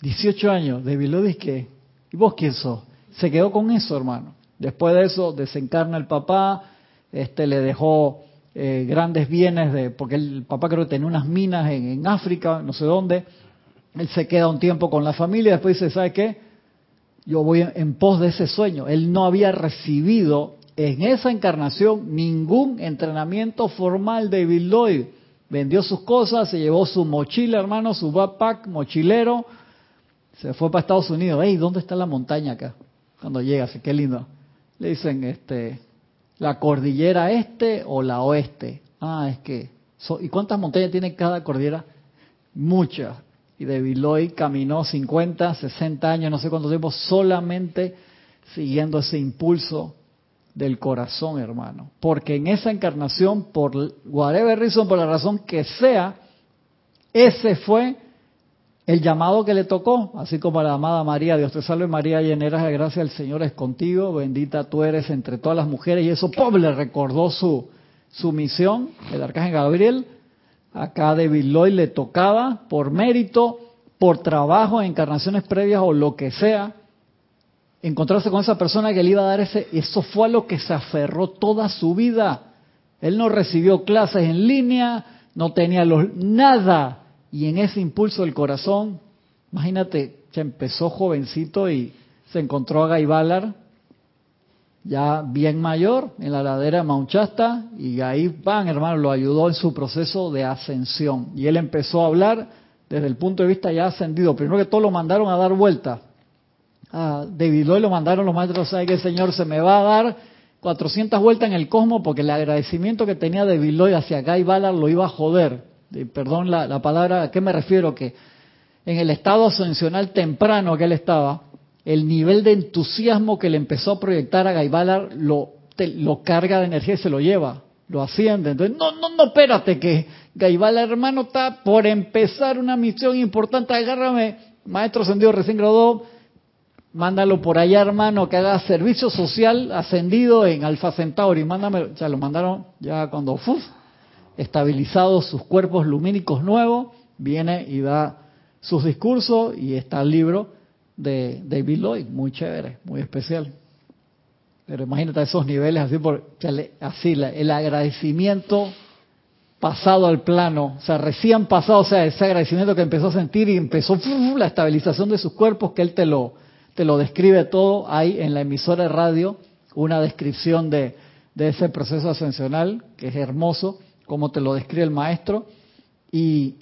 Speaker 1: 18 años, David Lloyd es que, ¿y vos quién sos? Se quedó con eso, hermano. Después de eso desencarna el papá, este le dejó eh, grandes bienes de, porque el papá creo que tenía unas minas en, en África, no sé dónde, él se queda un tiempo con la familia, después dice, ¿sabe qué? Yo voy en pos de ese sueño. Él no había recibido en esa encarnación ningún entrenamiento formal de Bill Lloyd. Vendió sus cosas, se llevó su mochila, hermano, su backpack, mochilero, se fue para Estados Unidos. Hey, ¿dónde está la montaña acá? Cuando llega, así qué lindo. Le dicen, este, la cordillera este o la oeste. Ah, es que, ¿y cuántas montañas tiene cada cordillera? Muchas. Y David Lloyd caminó 50, 60 años, no sé cuánto tiempo, solamente siguiendo ese impulso del corazón, hermano. Porque en esa encarnación, por whatever reason, por la razón que sea, ese fue el llamado que le tocó, así como a la amada María, Dios te salve María, llena de gracia, el Señor es contigo, bendita tú eres entre todas las mujeres, y eso ¡pum! le recordó su, su misión, el arcángel Gabriel, Acá David Lloyd le tocaba por mérito, por trabajo en encarnaciones previas o lo que sea, encontrarse con esa persona que le iba a dar ese, eso fue a lo que se aferró toda su vida. Él no recibió clases en línea, no tenía los, nada, y en ese impulso del corazón, imagínate, ya empezó jovencito y se encontró a Guy Ballard, ya bien mayor, en la ladera de Mount Shasta, y ahí van, hermano, lo ayudó en su proceso de ascensión. Y él empezó a hablar desde el punto de vista ya ascendido. Primero que todo lo mandaron a dar vuelta. A David Lloyd lo mandaron los maestros, ¿sabe que el Señor se me va a dar 400 vueltas en el cosmos porque el agradecimiento que tenía David Lloyd hacia Guy Ballard lo iba a joder. Perdón la, la palabra, ¿a qué me refiero? Que en el estado ascensional temprano que él estaba, el nivel de entusiasmo que le empezó a proyectar a Gaibalar lo, lo carga de energía y se lo lleva, lo asciende. Entonces, no, no, no, espérate, que Gaibalar, hermano, está por empezar una misión importante, agárrame, maestro ascendido recién graduado, mándalo por allá, hermano, que haga servicio social ascendido en Alfa Centauri, mándame, ya lo mandaron ya cuando, uf, estabilizados sus cuerpos lumínicos nuevos, viene y da sus discursos y está el libro de David Lloyd, muy chévere, muy especial. Pero imagínate esos niveles así, por, así el agradecimiento pasado al plano, o sea, recién pasado, o sea, ese agradecimiento que empezó a sentir y empezó la estabilización de sus cuerpos, que él te lo, te lo describe todo, hay en la emisora de radio una descripción de, de ese proceso ascensional, que es hermoso, como te lo describe el maestro, y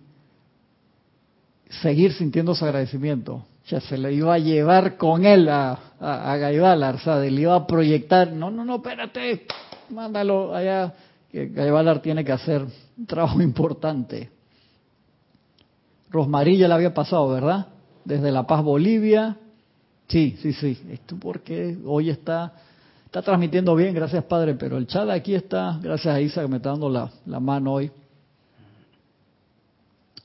Speaker 1: seguir sintiendo su agradecimiento ya se lo iba a llevar con él a, a, a Gaibalar, le iba a proyectar, no, no, no, espérate, mándalo allá, que Gaibalar tiene que hacer un trabajo *laughs* importante. Rosmarilla le había pasado, ¿verdad? Desde La Paz, Bolivia. Sí, sí, sí. Esto porque hoy está, está transmitiendo bien, gracias Padre, pero el chat aquí está, gracias a Isa que me está dando la, la mano hoy.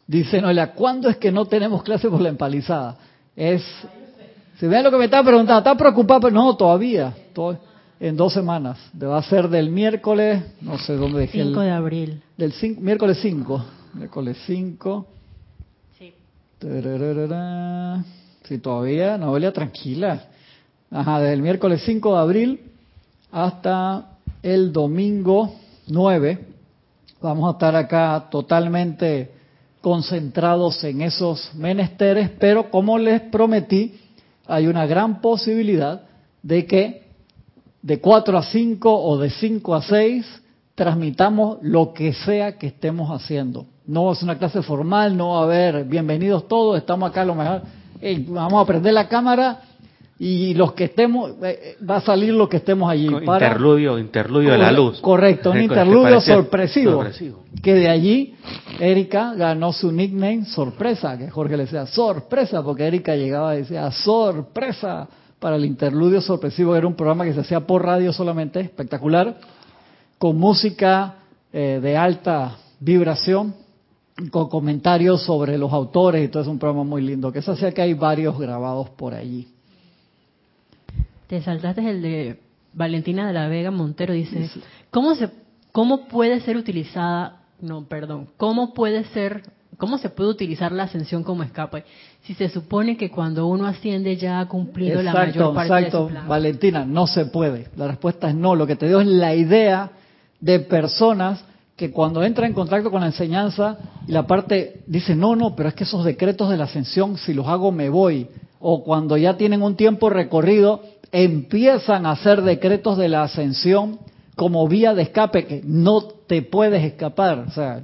Speaker 1: Dice Noelia, ¿cuándo es que no tenemos clase por la empalizada? Es, si ven lo que me está preguntando, ¿está preocupado? Pero no, todavía, en dos semanas. Va a ser del miércoles, no sé dónde dejé.
Speaker 2: 5 de abril.
Speaker 1: Del miércoles 5. Miércoles 5. Sí. Sí, todavía, Noelia, tranquila. Ajá, desde el miércoles 5 de abril hasta el domingo 9. Vamos a estar acá totalmente concentrados en esos menesteres, pero como les prometí, hay una gran posibilidad de que de 4 a 5 o de 5 a 6 transmitamos lo que sea que estemos haciendo. No es una clase formal, no va a haber bienvenidos todos, estamos acá a lo mejor, vamos a prender la cámara y los que estemos, eh, va a salir lo que estemos allí.
Speaker 3: interludio, interludio de la luz.
Speaker 1: Correcto, un interludio sorpresivo, Que de allí Erika ganó su nickname sorpresa, que Jorge le decía sorpresa, porque Erika llegaba y decía sorpresa para el interludio sorpresivo, era un programa que se hacía por radio solamente, espectacular, con música eh, de alta vibración, con comentarios sobre los autores y todo es un programa muy lindo, que se hacía que hay varios grabados por allí.
Speaker 2: Te saltaste el de Valentina de la Vega Montero, dice, ¿cómo, se, ¿cómo puede ser utilizada, no, perdón, cómo puede ser, cómo se puede utilizar la ascensión como escape? Si se supone que cuando uno asciende ya ha cumplido la mayor parte exacto. de su
Speaker 1: Valentina, no se puede. La respuesta es no. Lo que te dio es la idea de personas que cuando entran en contacto con la enseñanza y la parte dice, no, no, pero es que esos decretos de la ascensión, si los hago me voy. O cuando ya tienen un tiempo recorrido, empiezan a hacer decretos de la ascensión como vía de escape, que no te puedes escapar. O sea,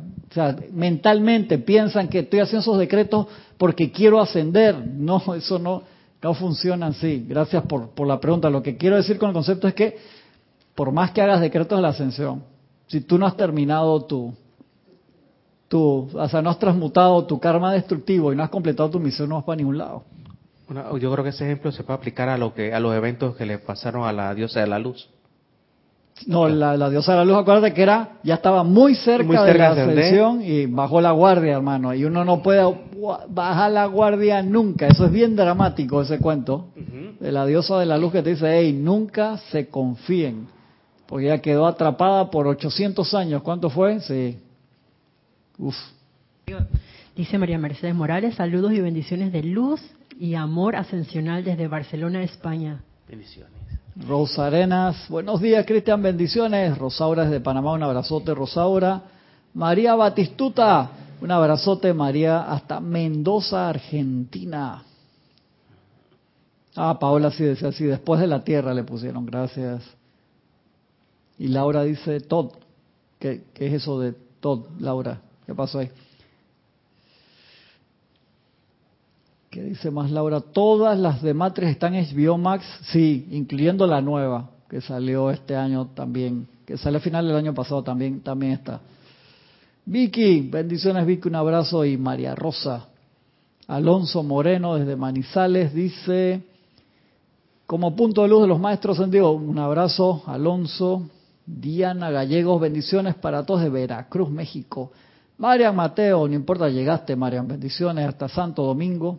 Speaker 1: mentalmente piensan que estoy haciendo esos decretos porque quiero ascender. No, *laughs* eso no, no funciona así. Gracias por, por la pregunta. Lo que quiero decir con el concepto es que por más que hagas decretos de la ascensión, si tú no has terminado tu, tu, o sea, no has transmutado tu karma destructivo y no has completado tu misión, no vas para ningún lado
Speaker 3: yo creo que ese ejemplo se puede aplicar a lo que a los eventos que le pasaron a la diosa de la luz.
Speaker 1: No, la, diosa de la luz, acuérdate que era, ya estaba muy cerca, de la ascensión y bajó la guardia, hermano. Y uno no puede bajar la guardia nunca. Eso es bien dramático, ese cuento de la diosa de la luz que te dice, hey, nunca se confíen. Porque ella quedó atrapada por 800 años. ¿Cuánto fue? Sí.
Speaker 2: Uf. Dice María Mercedes Morales, saludos y bendiciones de luz y amor ascensional desde Barcelona, España.
Speaker 3: Bendiciones.
Speaker 1: Rosa Arenas, buenos días Cristian, bendiciones. Rosaura desde Panamá, un abrazote Rosaura. María Batistuta, un abrazote María hasta Mendoza, Argentina. Ah, Paola sí decía así, después de la tierra le pusieron, gracias. Y Laura dice Todd. ¿Qué, qué es eso de Todd, Laura? ¿Qué pasó ahí? ¿Qué dice más Laura? Todas las de Matrix están en HBO Max, sí, incluyendo la nueva que salió este año también, que sale a final del año pasado también, también está. Vicky, bendiciones Vicky, un abrazo y María Rosa. Alonso Moreno desde Manizales dice, como punto de luz de los maestros Dios, un abrazo Alonso. Diana Gallegos, bendiciones para todos de Veracruz, México. Marian Mateo, no importa, llegaste Marian, bendiciones hasta Santo Domingo.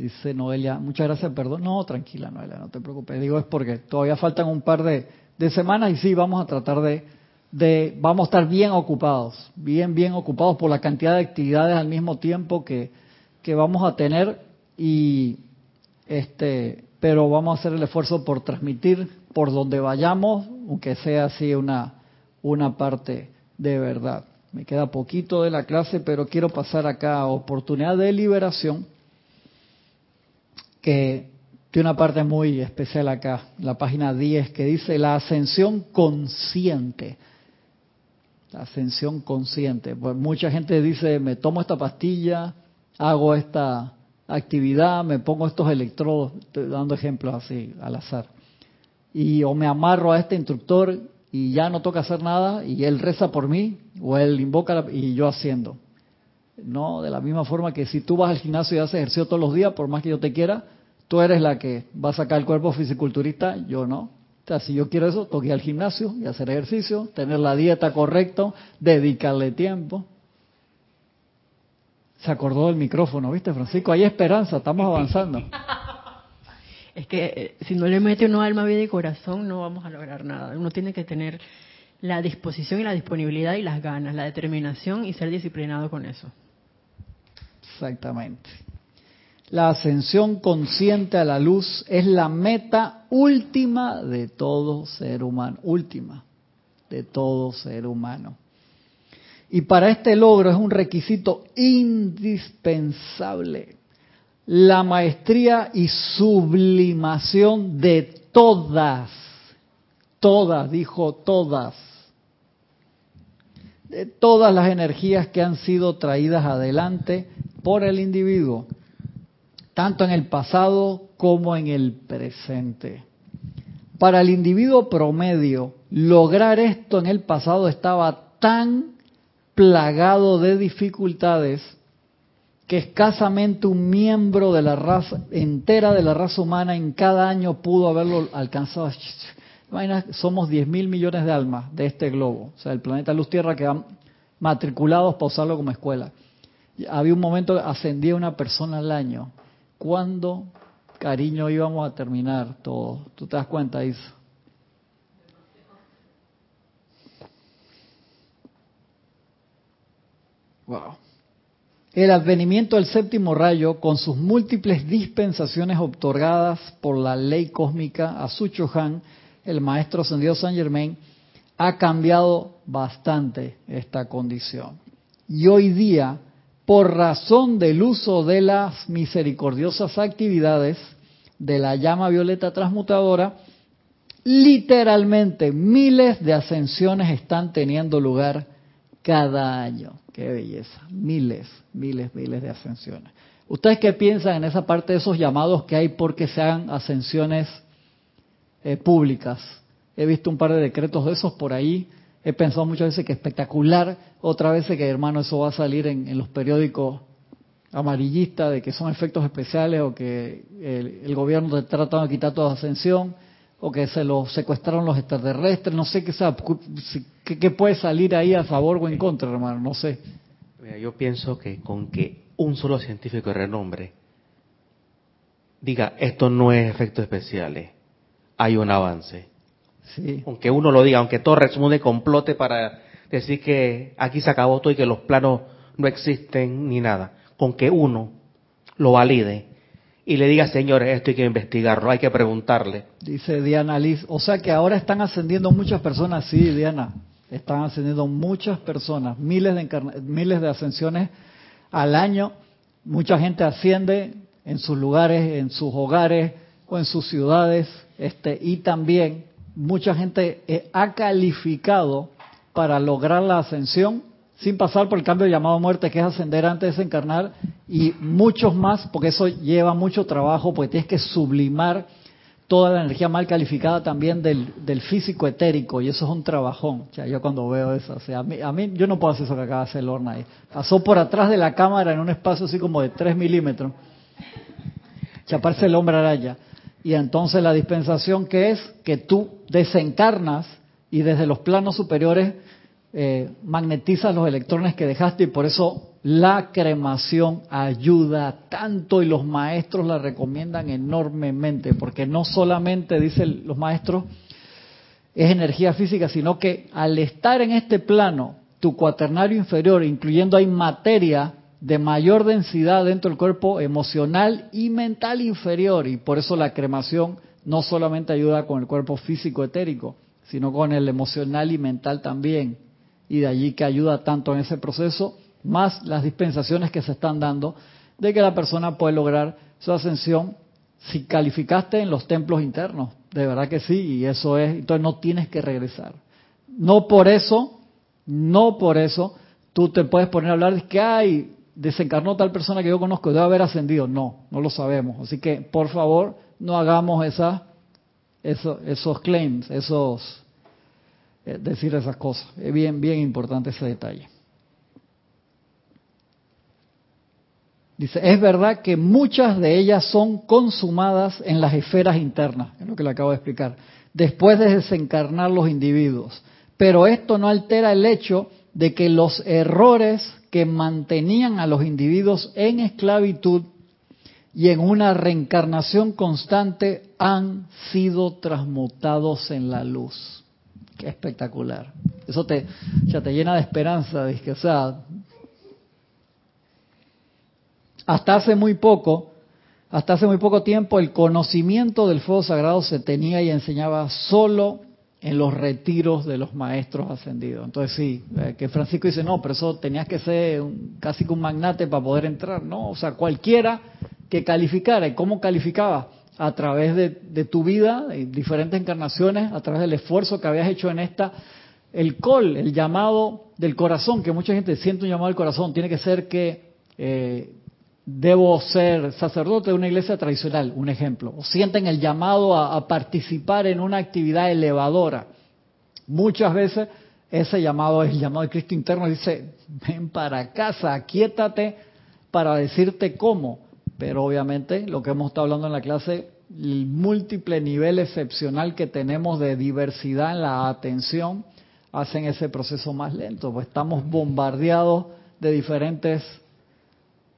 Speaker 1: Dice Noelia, muchas gracias, perdón. No, tranquila Noelia, no te preocupes. Digo, es porque todavía faltan un par de, semanas y sí, vamos a tratar de, de, vamos a estar bien ocupados, bien, bien ocupados por la cantidad de actividades al mismo tiempo que, que vamos a tener y este, pero vamos a hacer el esfuerzo por transmitir por donde vayamos, aunque sea así una, una parte de verdad. Me queda poquito de la clase, pero quiero pasar acá a oportunidad de liberación que tiene una parte muy especial acá, la página 10, que dice la ascensión consciente. La ascensión consciente. Pues mucha gente dice, me tomo esta pastilla, hago esta actividad, me pongo estos electrodos, estoy dando ejemplos así al azar. Y o me amarro a este instructor y ya no toca hacer nada y él reza por mí o él invoca y yo haciendo. No, de la misma forma que si tú vas al gimnasio y haces ejercicio todos los días, por más que yo te quiera, tú eres la que va a sacar el cuerpo fisiculturista, yo no. O sea, si yo quiero eso, toque al gimnasio y hacer ejercicio, tener la dieta correcta, dedicarle tiempo. Se acordó del micrófono, ¿viste, Francisco? Hay esperanza, estamos avanzando. *laughs*
Speaker 2: Es que eh, si no le mete uno alma, vida y corazón, no vamos a lograr nada. Uno tiene que tener la disposición y la disponibilidad y las ganas, la determinación y ser disciplinado con eso.
Speaker 1: Exactamente. La ascensión consciente a la luz es la meta última de todo ser humano, última de todo ser humano. Y para este logro es un requisito indispensable la maestría y sublimación de todas, todas, dijo todas, de todas las energías que han sido traídas adelante por el individuo, tanto en el pasado como en el presente. Para el individuo promedio, lograr esto en el pasado estaba tan plagado de dificultades que escasamente un miembro de la raza entera de la raza humana en cada año pudo haberlo alcanzado. somos 10 mil millones de almas de este globo, o sea, el planeta Luz Tierra que han matriculados para usarlo como escuela. Había un momento que ascendía una persona al año. ¿Cuándo, cariño, íbamos a terminar todo? ¿Tú te das cuenta, Isa? Wow. El advenimiento del séptimo rayo, con sus múltiples dispensaciones otorgadas por la ley cósmica a Su Han, el maestro ascendido San Germain, ha cambiado bastante esta condición. Y hoy día, por razón del uso de las misericordiosas actividades de la llama violeta transmutadora, literalmente miles de ascensiones están teniendo lugar cada año. Qué belleza. Miles, miles, miles de ascensiones. ¿Ustedes qué piensan en esa parte de esos llamados que hay porque se hagan ascensiones eh, públicas? He visto un par de decretos de esos por ahí. He pensado muchas veces que espectacular. Otra vez que, hermano, eso va a salir en, los periódicos amarillistas de que son efectos especiales o que el, el gobierno tratando de quitar toda ascensión o que se lo secuestraron los extraterrestres, no sé qué, sea, qué, puede salir ahí a favor o en contra, hermano, no sé.
Speaker 3: yo pienso que con que un solo científico de renombre diga esto no es efectos especiales, hay un avance. Sí. Aunque uno lo diga, aunque todo de complote para decir que aquí se acabó todo y que los planos no existen ni nada, con que uno lo valide, y le diga, señores, esto hay que investigarlo, hay que preguntarle.
Speaker 1: Dice Diana Liz, o sea que ahora están ascendiendo muchas personas, sí, Diana, están ascendiendo muchas personas, miles de, miles de ascensiones al año, mucha gente asciende en sus lugares, en sus hogares o en sus ciudades, este, y también mucha gente eh, ha calificado para lograr la ascensión sin pasar por el cambio llamado muerte, que es ascender antes de desencarnar, y muchos más, porque eso lleva mucho trabajo, porque tienes que sublimar toda la energía mal calificada también del, físico etérico, y eso es un trabajón. O sea, yo cuando veo eso, a mí, yo no puedo hacer eso que acaba de hacer Lorna ahí. Pasó por atrás de la cámara en un espacio así como de 3 milímetros. Chaparse el hombre araña. Y entonces la dispensación que es que tú desencarnas y desde los planos superiores eh, magnetizas los electrones que dejaste y por eso la cremación ayuda tanto y los maestros la recomiendan enormemente porque no solamente dicen los maestros es energía física sino que al estar en este plano tu cuaternario inferior incluyendo hay materia de mayor densidad dentro del cuerpo emocional y mental inferior y por eso la cremación no solamente ayuda con el cuerpo físico etérico sino con el emocional y mental también y de allí que ayuda tanto en ese proceso, más las dispensaciones que se están dando de que la persona puede lograr su ascensión si calificaste en los templos internos, de verdad que sí, y eso es, entonces no tienes que regresar. No por eso, no por eso, tú te puedes poner a hablar de que, ay, desencarnó tal persona que yo conozco, debe haber ascendido. No, no lo sabemos. Así que, por favor, no hagamos esa, esos claims, esos eh, decir esas cosas. Es bien, bien importante ese detalle. Dice, es verdad que muchas de ellas son consumadas en las esferas internas, es lo que le acabo de explicar, después de desencarnar los individuos. Pero esto no altera el hecho de que los errores que mantenían a los individuos en esclavitud y en una reencarnación constante han sido transmutados en la luz. Qué espectacular. Eso te, ya te llena de esperanza. que, o hasta hace muy poco, hasta hace muy poco tiempo, el conocimiento del fuego sagrado se tenía y enseñaba solo en los retiros de los maestros ascendidos. Entonces sí, eh, que Francisco dice, no, pero eso tenías que ser casi que un magnate para poder entrar. No, o sea, cualquiera que calificara. ¿Y cómo calificaba? a través de, tu vida, en diferentes encarnaciones, a través del esfuerzo que habías hecho en esta, el col, el llamado del corazón, que mucha gente siente un llamado del corazón, tiene que ser que eh, debo ser sacerdote de una iglesia tradicional, un ejemplo, o sienten el llamado a, participar en una actividad elevadora. Muchas veces ese llamado es el llamado de Cristo interno, dice, ven para casa, aquíétate para decirte cómo pero obviamente lo que hemos estado hablando en la clase, el múltiple nivel excepcional que tenemos de diversidad en la atención, hacen ese proceso más lento, pues estamos bombardeados de diferentes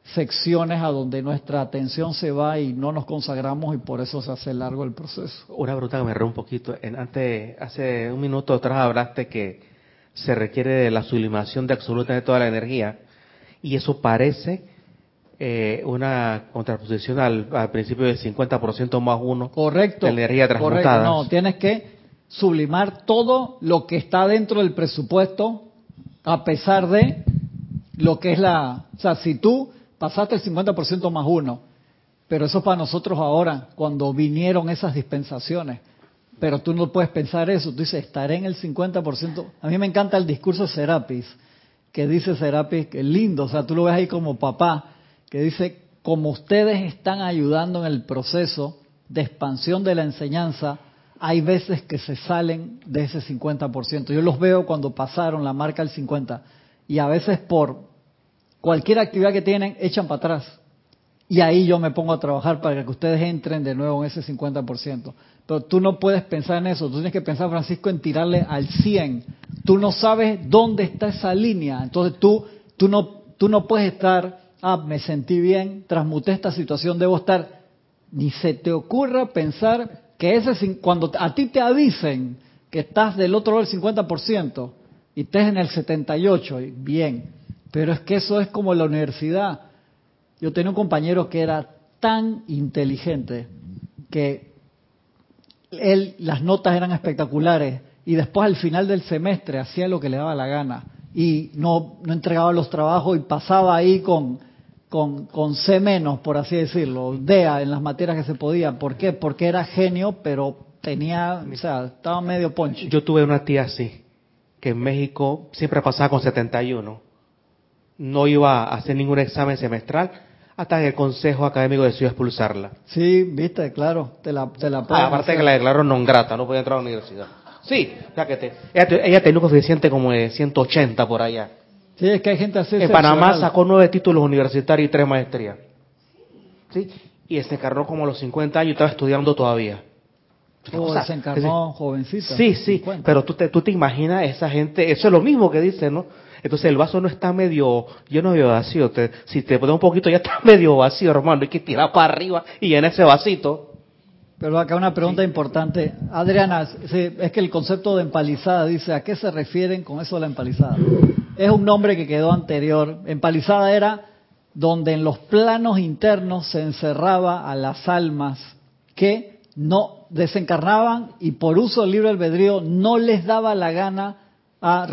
Speaker 1: secciones a donde nuestra atención se va y no nos consagramos y por eso se hace largo el proceso.
Speaker 3: Una pregunta que me erró un poquito. En, antes, hace un minuto atrás hablaste que se requiere de la sublimación de absolutamente toda la energía y eso parece eh, una contraposición al, principio del 50% más uno
Speaker 1: correcto,
Speaker 3: de energía transmutada.
Speaker 1: No, tienes que sublimar todo lo que está dentro del presupuesto a pesar de lo que es la... O sea, si tú pasaste el 50% más uno, pero eso para nosotros ahora, cuando vinieron esas dispensaciones, pero tú no puedes pensar eso, tú dices, estaré en el 50%. A mí me encanta el discurso Serapis, que dice Serapis, que es lindo, o sea, tú lo ves ahí como papá, que dice, como ustedes están ayudando en el proceso de expansión de la enseñanza, hay veces que se salen de ese 50%. Yo los veo cuando pasaron la marca del 50% y a veces por cualquier actividad que tienen echan para atrás. Y ahí yo me pongo a trabajar para que ustedes entren de nuevo en ese 50%. Pero tú no puedes pensar en eso, tú tienes que pensar, Francisco, en tirarle al 100. Tú no sabes dónde está esa línea, entonces tú, tú, no, tú no puedes estar ah, me sentí bien, transmuté esta situación, debo estar. Ni se te ocurra pensar que ese, cuando a ti te avisen que estás del otro lado del 50% y estés en el 78%, bien, pero es que eso es como la universidad. Yo tenía un compañero que era tan inteligente que él, las notas eran espectaculares y después al final del semestre hacía lo que le daba la gana y no, no entregaba los trabajos y pasaba ahí con con, con C menos, por así decirlo, DEA en las materias que se podían. ¿Por qué? Porque era genio, pero tenía, o sea, estaba medio poncho.
Speaker 3: Yo tuve una tía así, que en México siempre pasaba con 71. No iba a hacer ningún examen semestral hasta que el Consejo Académico decidió expulsarla.
Speaker 1: Sí, viste, claro, te la, te la
Speaker 3: ah, Aparte que la declararon non grata, no podía entrar a la universidad. Sí, o sea que te, ella, ella tenía un coeficiente como de 180 por allá.
Speaker 1: Sí, es que hay gente así.
Speaker 3: En Panamá sacó nueve títulos universitarios y tres maestrías. ¿Sí? Y se encarnó como a los 50 años y estaba estudiando todavía.
Speaker 1: Oh, se encarnó jovencita.
Speaker 3: Sí, sí, pero tú te, tú te imaginas esa gente, eso es lo mismo que dice, ¿no? Entonces el vaso no está medio lleno de vacío. si te pones un poquito ya está *laughs* medio vacío, hermano. Hay que tirar para arriba y en ese vasito.
Speaker 1: Pero acá una pregunta importante. Adriana, es que el concepto de empalizada dice, ¿a qué se refieren con eso de la empalizada? Es un nombre que quedó anterior. Empalizada era donde en los planos internos se encerraba a las almas que no desencarnaban y por uso del libre albedrío no les daba la gana a,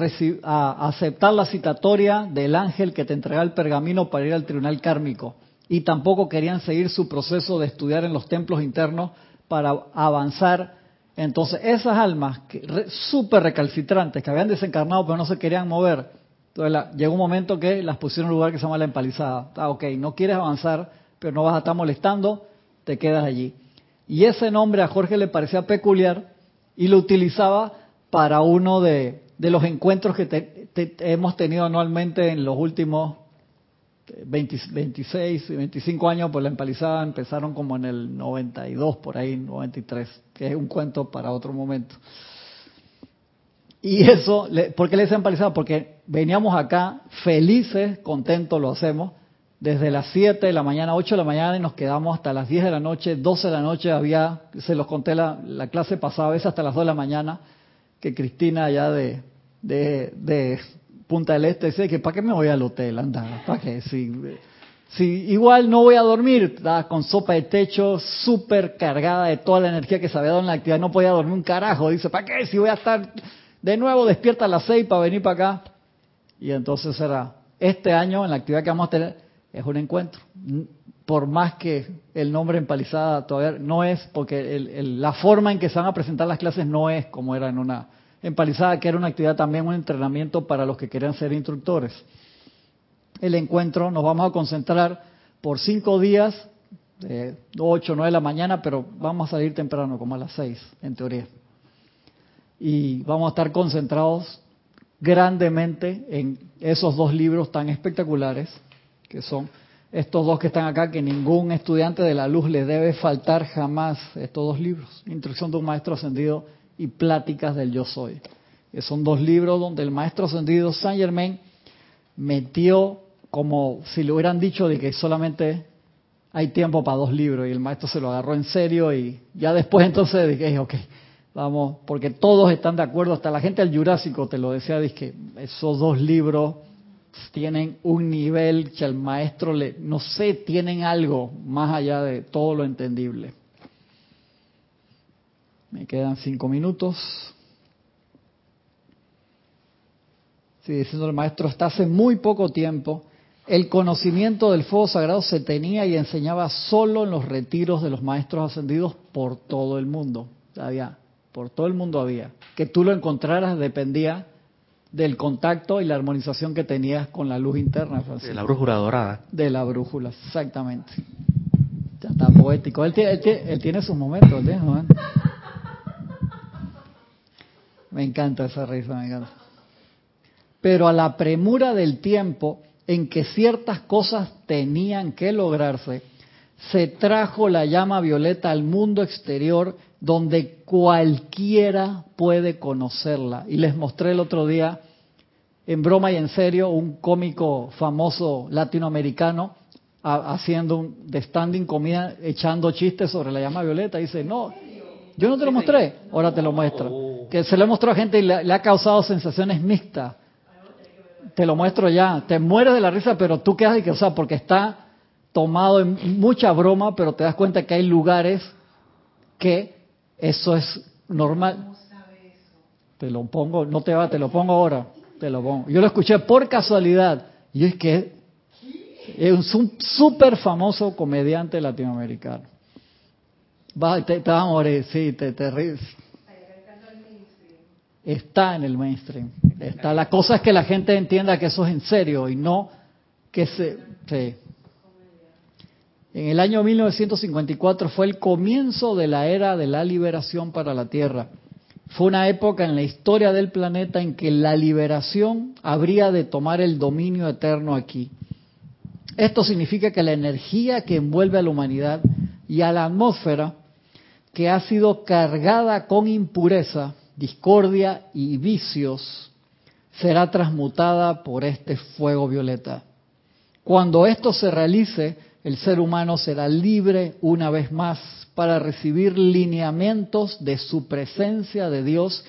Speaker 1: a, aceptar la citatoria del ángel que te entrega el pergamino para ir al tribunal kármico. Y tampoco querían seguir su proceso de estudiar en los templos internos para avanzar. Entonces, esas almas súper recalcitrantes que habían desencarnado pero no se querían mover, entonces llegó un momento que las pusieron en un lugar que se llama la empalizada. Ah, ok, no quieres avanzar, pero no vas a estar molestando, te quedas allí. Y ese nombre a Jorge le parecía peculiar y lo utilizaba para uno de, de los encuentros que hemos tenido anualmente en los últimos 26 y 25 años, pues la empalizada empezaron como en el 92, por ahí, 93, que es un cuento para otro momento. Y eso, ¿por qué le decía empalizada? Porque veníamos acá felices, contentos, lo hacemos, desde las 7 de la mañana, 8 de la mañana y nos quedamos hasta las 10 de la noche, 12 de la noche había, se los conté la, la clase pasada, a veces hasta las 2 de la mañana, que Cristina allá de, de, Punta del Este dice que ¿para qué me voy al hotel? Anda, ¿para qué? Si, si igual no voy a dormir, estaba con sopa de techo, súper cargada de toda la energía que se había dado en la actividad, no podía dormir un carajo. Dice, ¿para qué? Si voy a estar de nuevo despierta a las 6 para venir para acá. Y entonces será, este año en la actividad que vamos a tener es un encuentro. Por más que el nombre empalizada todavía no es, porque la forma en que se van a presentar las clases no es como era en una empalizada, que era una actividad también, un entrenamiento para los que querían ser instructores. El encuentro nos vamos a concentrar por cinco días, de 8 o 9 de la mañana, pero vamos a salir temprano, como a las 6, en teoría. Y vamos a estar concentrados grandemente en esos dos libros tan espectaculares, que son estos dos que están acá, que ningún estudiante de la luz le debe faltar jamás, estos dos libros, Instrucción de un Maestro Ascendido y Pláticas del Yo Soy. Que son dos libros donde el Maestro Ascendido Saint Germain metió como si le hubieran dicho de que solamente hay tiempo para dos libros y el maestro se lo agarró en serio y ya después entonces dije, ok, vamos, porque todos están de acuerdo, hasta la gente del Jurásico te lo decía, dije, esos dos libros tienen un nivel que el maestro le, no sé, tienen algo más allá de todo lo entendible. Me quedan cinco minutos. Sigue diciendo el maestro, hasta hace muy poco tiempo, el conocimiento del fuego sagrado se tenía y enseñaba solo en los retiros de los maestros ascendidos por todo el mundo. Había, por todo el mundo había. Que tú lo encontraras dependía del contacto y la armonización que tenías con la luz interna.
Speaker 3: De la brújula dorada.
Speaker 1: De la brújula, exactamente. Ya está poético. Él, tiene, sus momentos, ¿eh? Me encanta esa risa, me encanta. Pero a la premura del tiempo en que ciertas cosas tenían que lograrse, se trajo la llama violeta al mundo exterior donde cualquiera puede conocerla. Y les mostré el otro día, en broma y en serio, un cómico famoso latinoamericano haciendo un de standing comida, echando chistes sobre la llama violeta. dice, no, yo no te lo mostré, ahora te lo muestro. Oh. Que se lo he mostrado a gente y le, ha causado sensaciones mixtas. Te lo muestro ya. Te mueres de la risa, pero tú quedas y que, o sea, porque está tomado en mucha broma, pero te das cuenta que hay lugares que eso es normal. Te lo pongo, no te va, te lo pongo ahora. Te lo pongo. Yo lo escuché por casualidad. Y es que Es un súper famoso comediante latinoamericano. Va, te, te vamos a sí, te, te ríes. Está en el mainstream. Está. La cosa es que la gente entienda que eso es en serio y no que se... En el año 1954 fue el comienzo de la era de la liberación para la Tierra. Fue una época en la historia del planeta en que la liberación habría de tomar el dominio eterno aquí. Esto significa que la energía que envuelve a la humanidad y a la atmósfera, que ha sido cargada con impureza, discordia y vicios, será transmutada por este fuego violeta. Cuando esto se realice, el ser humano será libre una vez más para recibir lineamientos de su presencia de Dios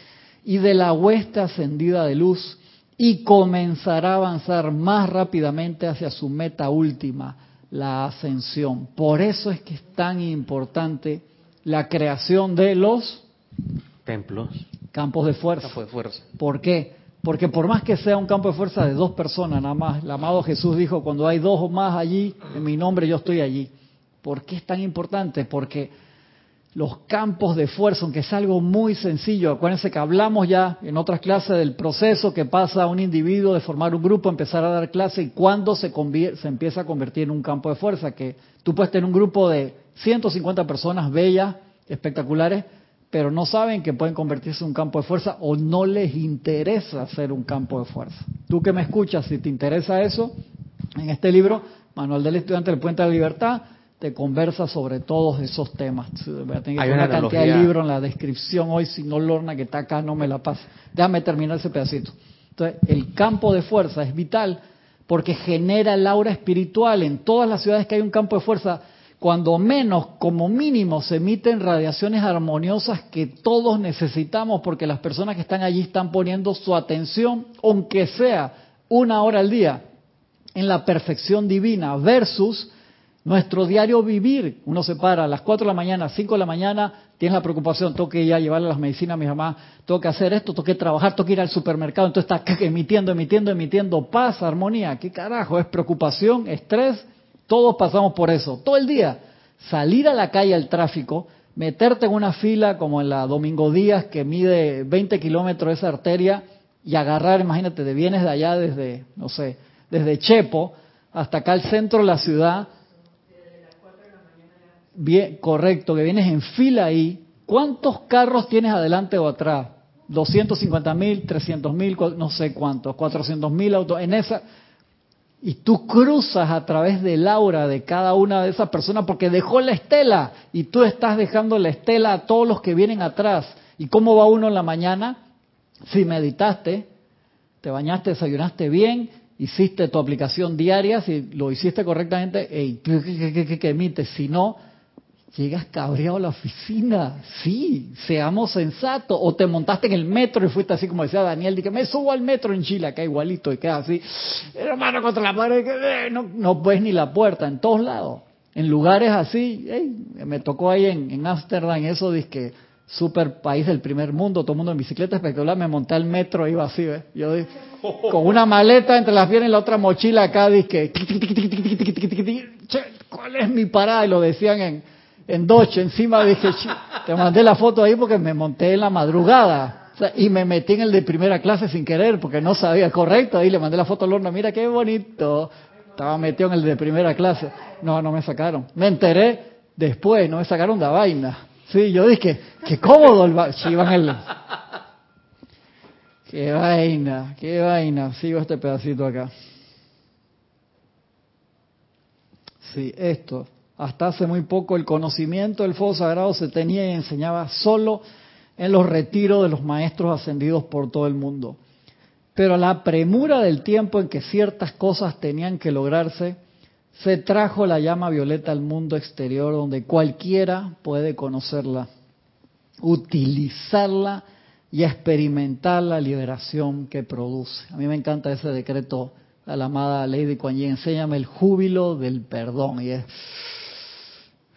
Speaker 1: y de la huesta ascendida de luz y comenzará a avanzar más rápidamente hacia su meta última, la ascensión. Por eso es que es tan importante la creación de los
Speaker 3: templos,
Speaker 1: campos de fuerza.
Speaker 3: Campo de fuerza.
Speaker 1: ¿Por qué? Porque por más que sea un campo de fuerza de dos personas nada más, el amado Jesús dijo, cuando hay dos o más allí, en mi nombre yo estoy allí. ¿Por qué es tan importante? Porque los campos de fuerza, aunque es algo muy sencillo, acuérdense que hablamos ya en otras clases del proceso que pasa a un individuo de formar un grupo, empezar a dar clase y cuándo se, se empieza a convertir en un campo de fuerza, que tú puedes tener un grupo de 150 personas bellas, espectaculares, pero no saben que pueden convertirse en un campo de fuerza o no les interesa ser un campo de fuerza. Tú que me escuchas, si te interesa eso, en este libro, Manual del Estudiante del Puente de la Libertad, te conversa sobre todos esos temas. Voy a tener una, cantidad de libros en la descripción hoy, si no Lorna que está acá no me la pasa. Déjame terminar ese pedacito. Entonces, el campo de fuerza es vital porque genera el aura espiritual. En todas las ciudades que hay un campo de fuerza, cuando menos, como mínimo, se emiten radiaciones armoniosas que todos necesitamos porque las personas que están allí están poniendo su atención, aunque sea una hora al día, en la perfección divina versus nuestro diario vivir. Uno se para a las 4 de la mañana, 5 de la mañana, tienes la preocupación, tengo que ir a llevarle las medicinas a mi mamá, tengo que hacer esto, tengo que trabajar, tengo que ir al supermercado, entonces está *laughs* emitiendo, emitiendo, emitiendo paz, armonía. ¿Qué carajo? Es preocupación, estrés todos pasamos por eso, todo el día. Salir a la calle al tráfico, meterte en una fila como en la Domingo Díaz que mide 20 kilómetros esa arteria y agarrar, imagínate, de vienes de allá desde, no sé, desde Chepo hasta acá al centro de la ciudad. Bien, correcto, que vienes en fila ahí. ¿Cuántos carros tienes adelante o atrás? 250 mil, 300 mil, no sé cuántos, 400 mil autos. En esa, y tú cruzas a través del aura de cada una de esas personas porque dejó la estela y tú estás dejando la estela a todos los que vienen atrás. ¿Y cómo va uno en la mañana? Si meditaste, te bañaste, desayunaste bien, hiciste tu aplicación diaria, si lo hiciste correctamente, ¿qué, qué, emites? Si no, Llegas cabreado a la oficina, sí, seamos sensatos. O te montaste en el metro y fuiste así como decía Daniel, dije, me subo al metro en Chile, acá igualito, y queda así, hermano contra la pared, eh, no, no ves ni la puerta, en todos lados. En lugares así, me tocó ahí en Ámsterdam, eso que super país del primer mundo, todo el mundo en bicicleta espectacular, me monté al metro, iba así, ¿ves? Yo con una maleta entre las piernas y la otra mochila acá, dije, ¿cuál es mi parada? Y lo decían en en Doche, encima dije, te mandé la foto ahí porque me monté en la madrugada. y me metí en el de primera clase sin querer porque no sabía correcto. Ahí le mandé la foto a Lorna, mira qué bonito. Estaba metido en el de primera clase. No, no me sacaron. Me enteré después, no me sacaron de vaina. Sí, yo dije, qué cómodo el el... Qué vaina, qué vaina. Sigo este pedacito acá. Sí, esto. Hasta hace muy poco el conocimiento del fuego sagrado se tenía y enseñaba solo en los retiros de los maestros ascendidos por todo el mundo. Pero la premura del tiempo en que ciertas cosas tenían que lograrse, se trajo la llama violeta al mundo exterior donde cualquiera puede conocerla, utilizarla y experimentar la liberación que produce. A mí me encanta ese decreto a la amada Lady Kuan Yin, enséñame el júbilo del perdón. Y es,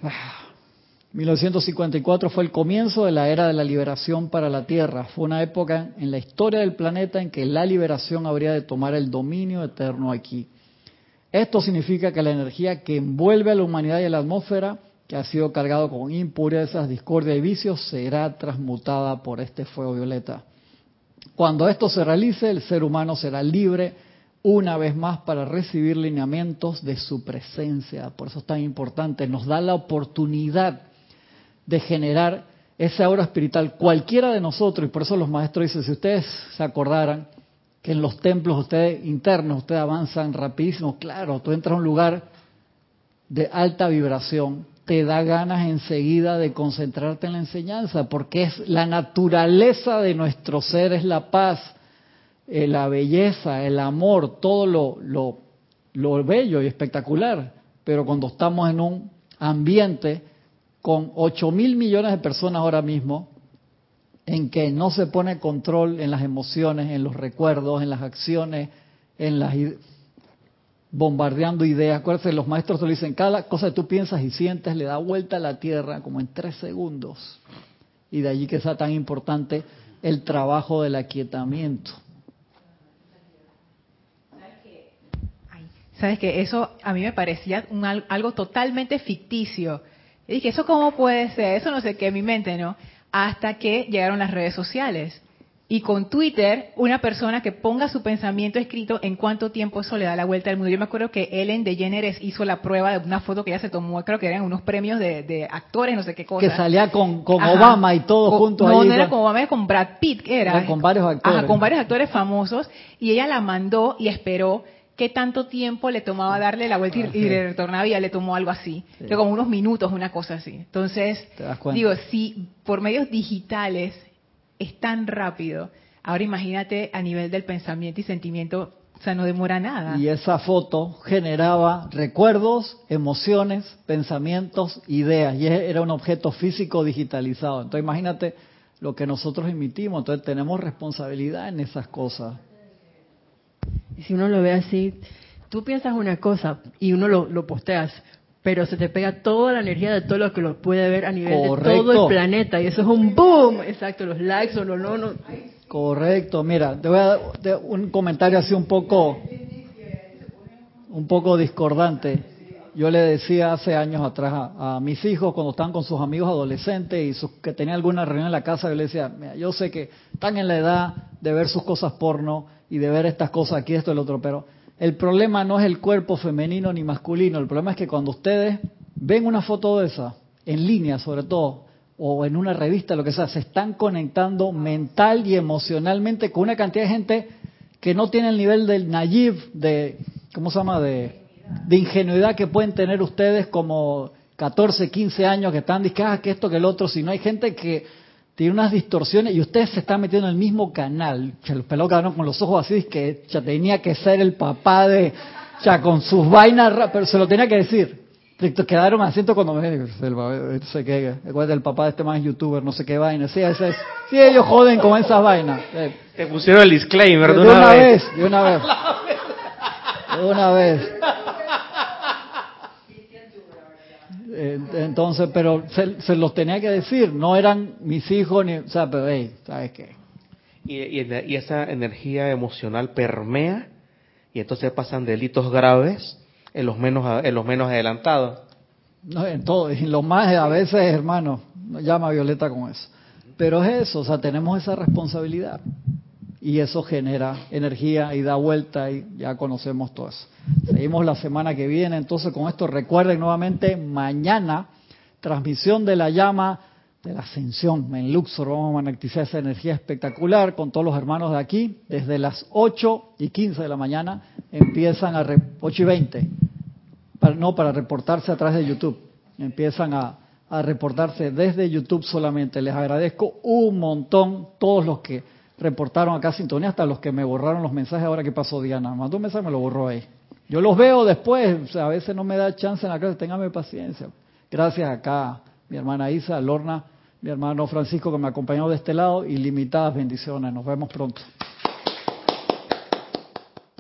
Speaker 1: *sighs* 1954 fue el comienzo de la era de la liberación para la Tierra. Fue una época en la historia del planeta en que la liberación habría de tomar el dominio eterno aquí. Esto significa que la energía que envuelve a la humanidad y a la atmósfera, que ha sido cargado con impurezas, discordia y vicios, será transmutada por este fuego violeta. Cuando esto se realice, el ser humano será libre una vez más para recibir lineamientos de su presencia. Por eso es tan importante. Nos da la oportunidad de generar esa aura espiritual. Cualquiera de nosotros, y por eso los maestros dicen, si ustedes se acordaran que en los templos ustedes internos, ustedes avanzan rapidísimo, claro, tú entras a un lugar de alta vibración, te da ganas enseguida de concentrarte en la enseñanza, porque es la naturaleza de nuestro ser, es la paz eh, la belleza, el amor, todo lo, lo, lo bello y espectacular. Pero cuando estamos en un ambiente con 8 mil millones de personas ahora mismo, en que no se pone control en las emociones, en los recuerdos, en las acciones, en las bombardeando ideas. Acuérdense, los maestros te dicen, cada cosa que tú piensas y sientes le da vuelta a la tierra como en tres segundos. Y de allí que sea tan importante el trabajo del aquietamiento.
Speaker 4: Sabes que eso a mí me parecía algo totalmente ficticio. Y dije, ¿eso cómo puede ser? Eso no sé qué, en mi mente, ¿no? Hasta que llegaron las redes sociales. Y con Twitter, una persona que ponga su pensamiento escrito en cuánto tiempo eso le da la vuelta al mundo. Yo me acuerdo que Ellen DeGeneres hizo la prueba de una foto que ella se tomó, creo que eran unos premios de, actores, no sé qué cosa.
Speaker 1: Que salía con, Obama y todo junto
Speaker 4: ahí.
Speaker 1: No,
Speaker 4: no era con Obama, era con Brad Pitt, era.
Speaker 1: con varios actores.
Speaker 4: Ajá, con varios actores famosos. Y ella la mandó y esperó qué tanto tiempo le tomaba darle la vuelta y, le retornaba y ya le tomó algo así. como unos minutos, una cosa así. Entonces, digo, si por medios digitales es tan rápido, ahora imagínate a nivel del pensamiento y sentimiento, o sea, no demora nada.
Speaker 1: Y esa foto generaba recuerdos, emociones, pensamientos, ideas, y era un objeto físico digitalizado. Entonces, imagínate lo que nosotros emitimos, entonces tenemos responsabilidad en esas cosas.
Speaker 2: Y si uno lo ve así, tú piensas una cosa y uno lo, posteas, pero se te pega toda la energía de todo lo que lo puede ver a nivel de todo el planeta y eso es un boom. Exacto, los likes o no, no, no.
Speaker 1: Correcto, mira, te voy a dar un comentario así un poco, un poco discordante. Yo le decía hace años atrás a, mis hijos cuando estaban con sus amigos adolescentes y que tenían alguna reunión en la casa, yo les decía, mira, yo sé que están en la edad de ver sus cosas porno, y de ver estas cosas aquí, esto, el otro, pero el problema no es el cuerpo femenino ni masculino, el problema es que cuando ustedes ven una foto de esa, en línea sobre todo, o en una revista, lo que sea, se están conectando mental y emocionalmente con una cantidad de gente que no tiene el nivel del naive, de, ¿cómo se llama?, de, de ingenuidad que pueden tener ustedes como 14, 15 años que están diciendo ah, que esto, que el otro, si no hay gente que tiene unas distorsiones y ustedes se están metiendo en el mismo canal. Los pelados quedaron con los ojos así, que ya tenía que ser el papá de, ya con sus vainas, pero se lo tenía que decir. Quedaron asientos cuando me sé qué, el papá de este más youtuber, no sé qué vaina. Sí, ese es, sí, ellos joden con esas vainas.
Speaker 3: Eh. Te pusieron el disclaimer
Speaker 1: de, una, vez. De una vez. De una vez. Eh, entonces, pero se, los tenía que decir, no eran mis hijos, ni, o sea, pero hey, ¿sabes qué?
Speaker 3: Y, y, esa energía emocional permea y entonces pasan delitos graves en los menos en los menos adelantados.
Speaker 1: No, en todo, y lo más a veces, hermano, llama a Violeta con eso. Pero es eso, o sea, tenemos esa responsabilidad y eso genera energía y da vuelta y ya conocemos todo eso. Seguimos la semana que viene, entonces con esto recuerden nuevamente, mañana transmisión de la llama de la ascensión en Luxor, vamos a magnetizar esa energía espectacular con todos los hermanos de aquí, desde las 8 y 15 de la mañana empiezan a, 8 y 20, para, no para reportarse a través de YouTube, empiezan a, a reportarse desde YouTube solamente. Les agradezco un montón todos los que reportaron acá sintonía, hasta los que me borraron los mensajes ahora que pasó Diana. Mandó un mensaje me lo borró ahí. Yo los veo después, a veces no me da chance en la clase, téngame paciencia. Gracias acá, mi hermana Isa, Lorna, mi hermano Francisco que me acompañó de este lado, y limitadas bendiciones. Nos vemos pronto.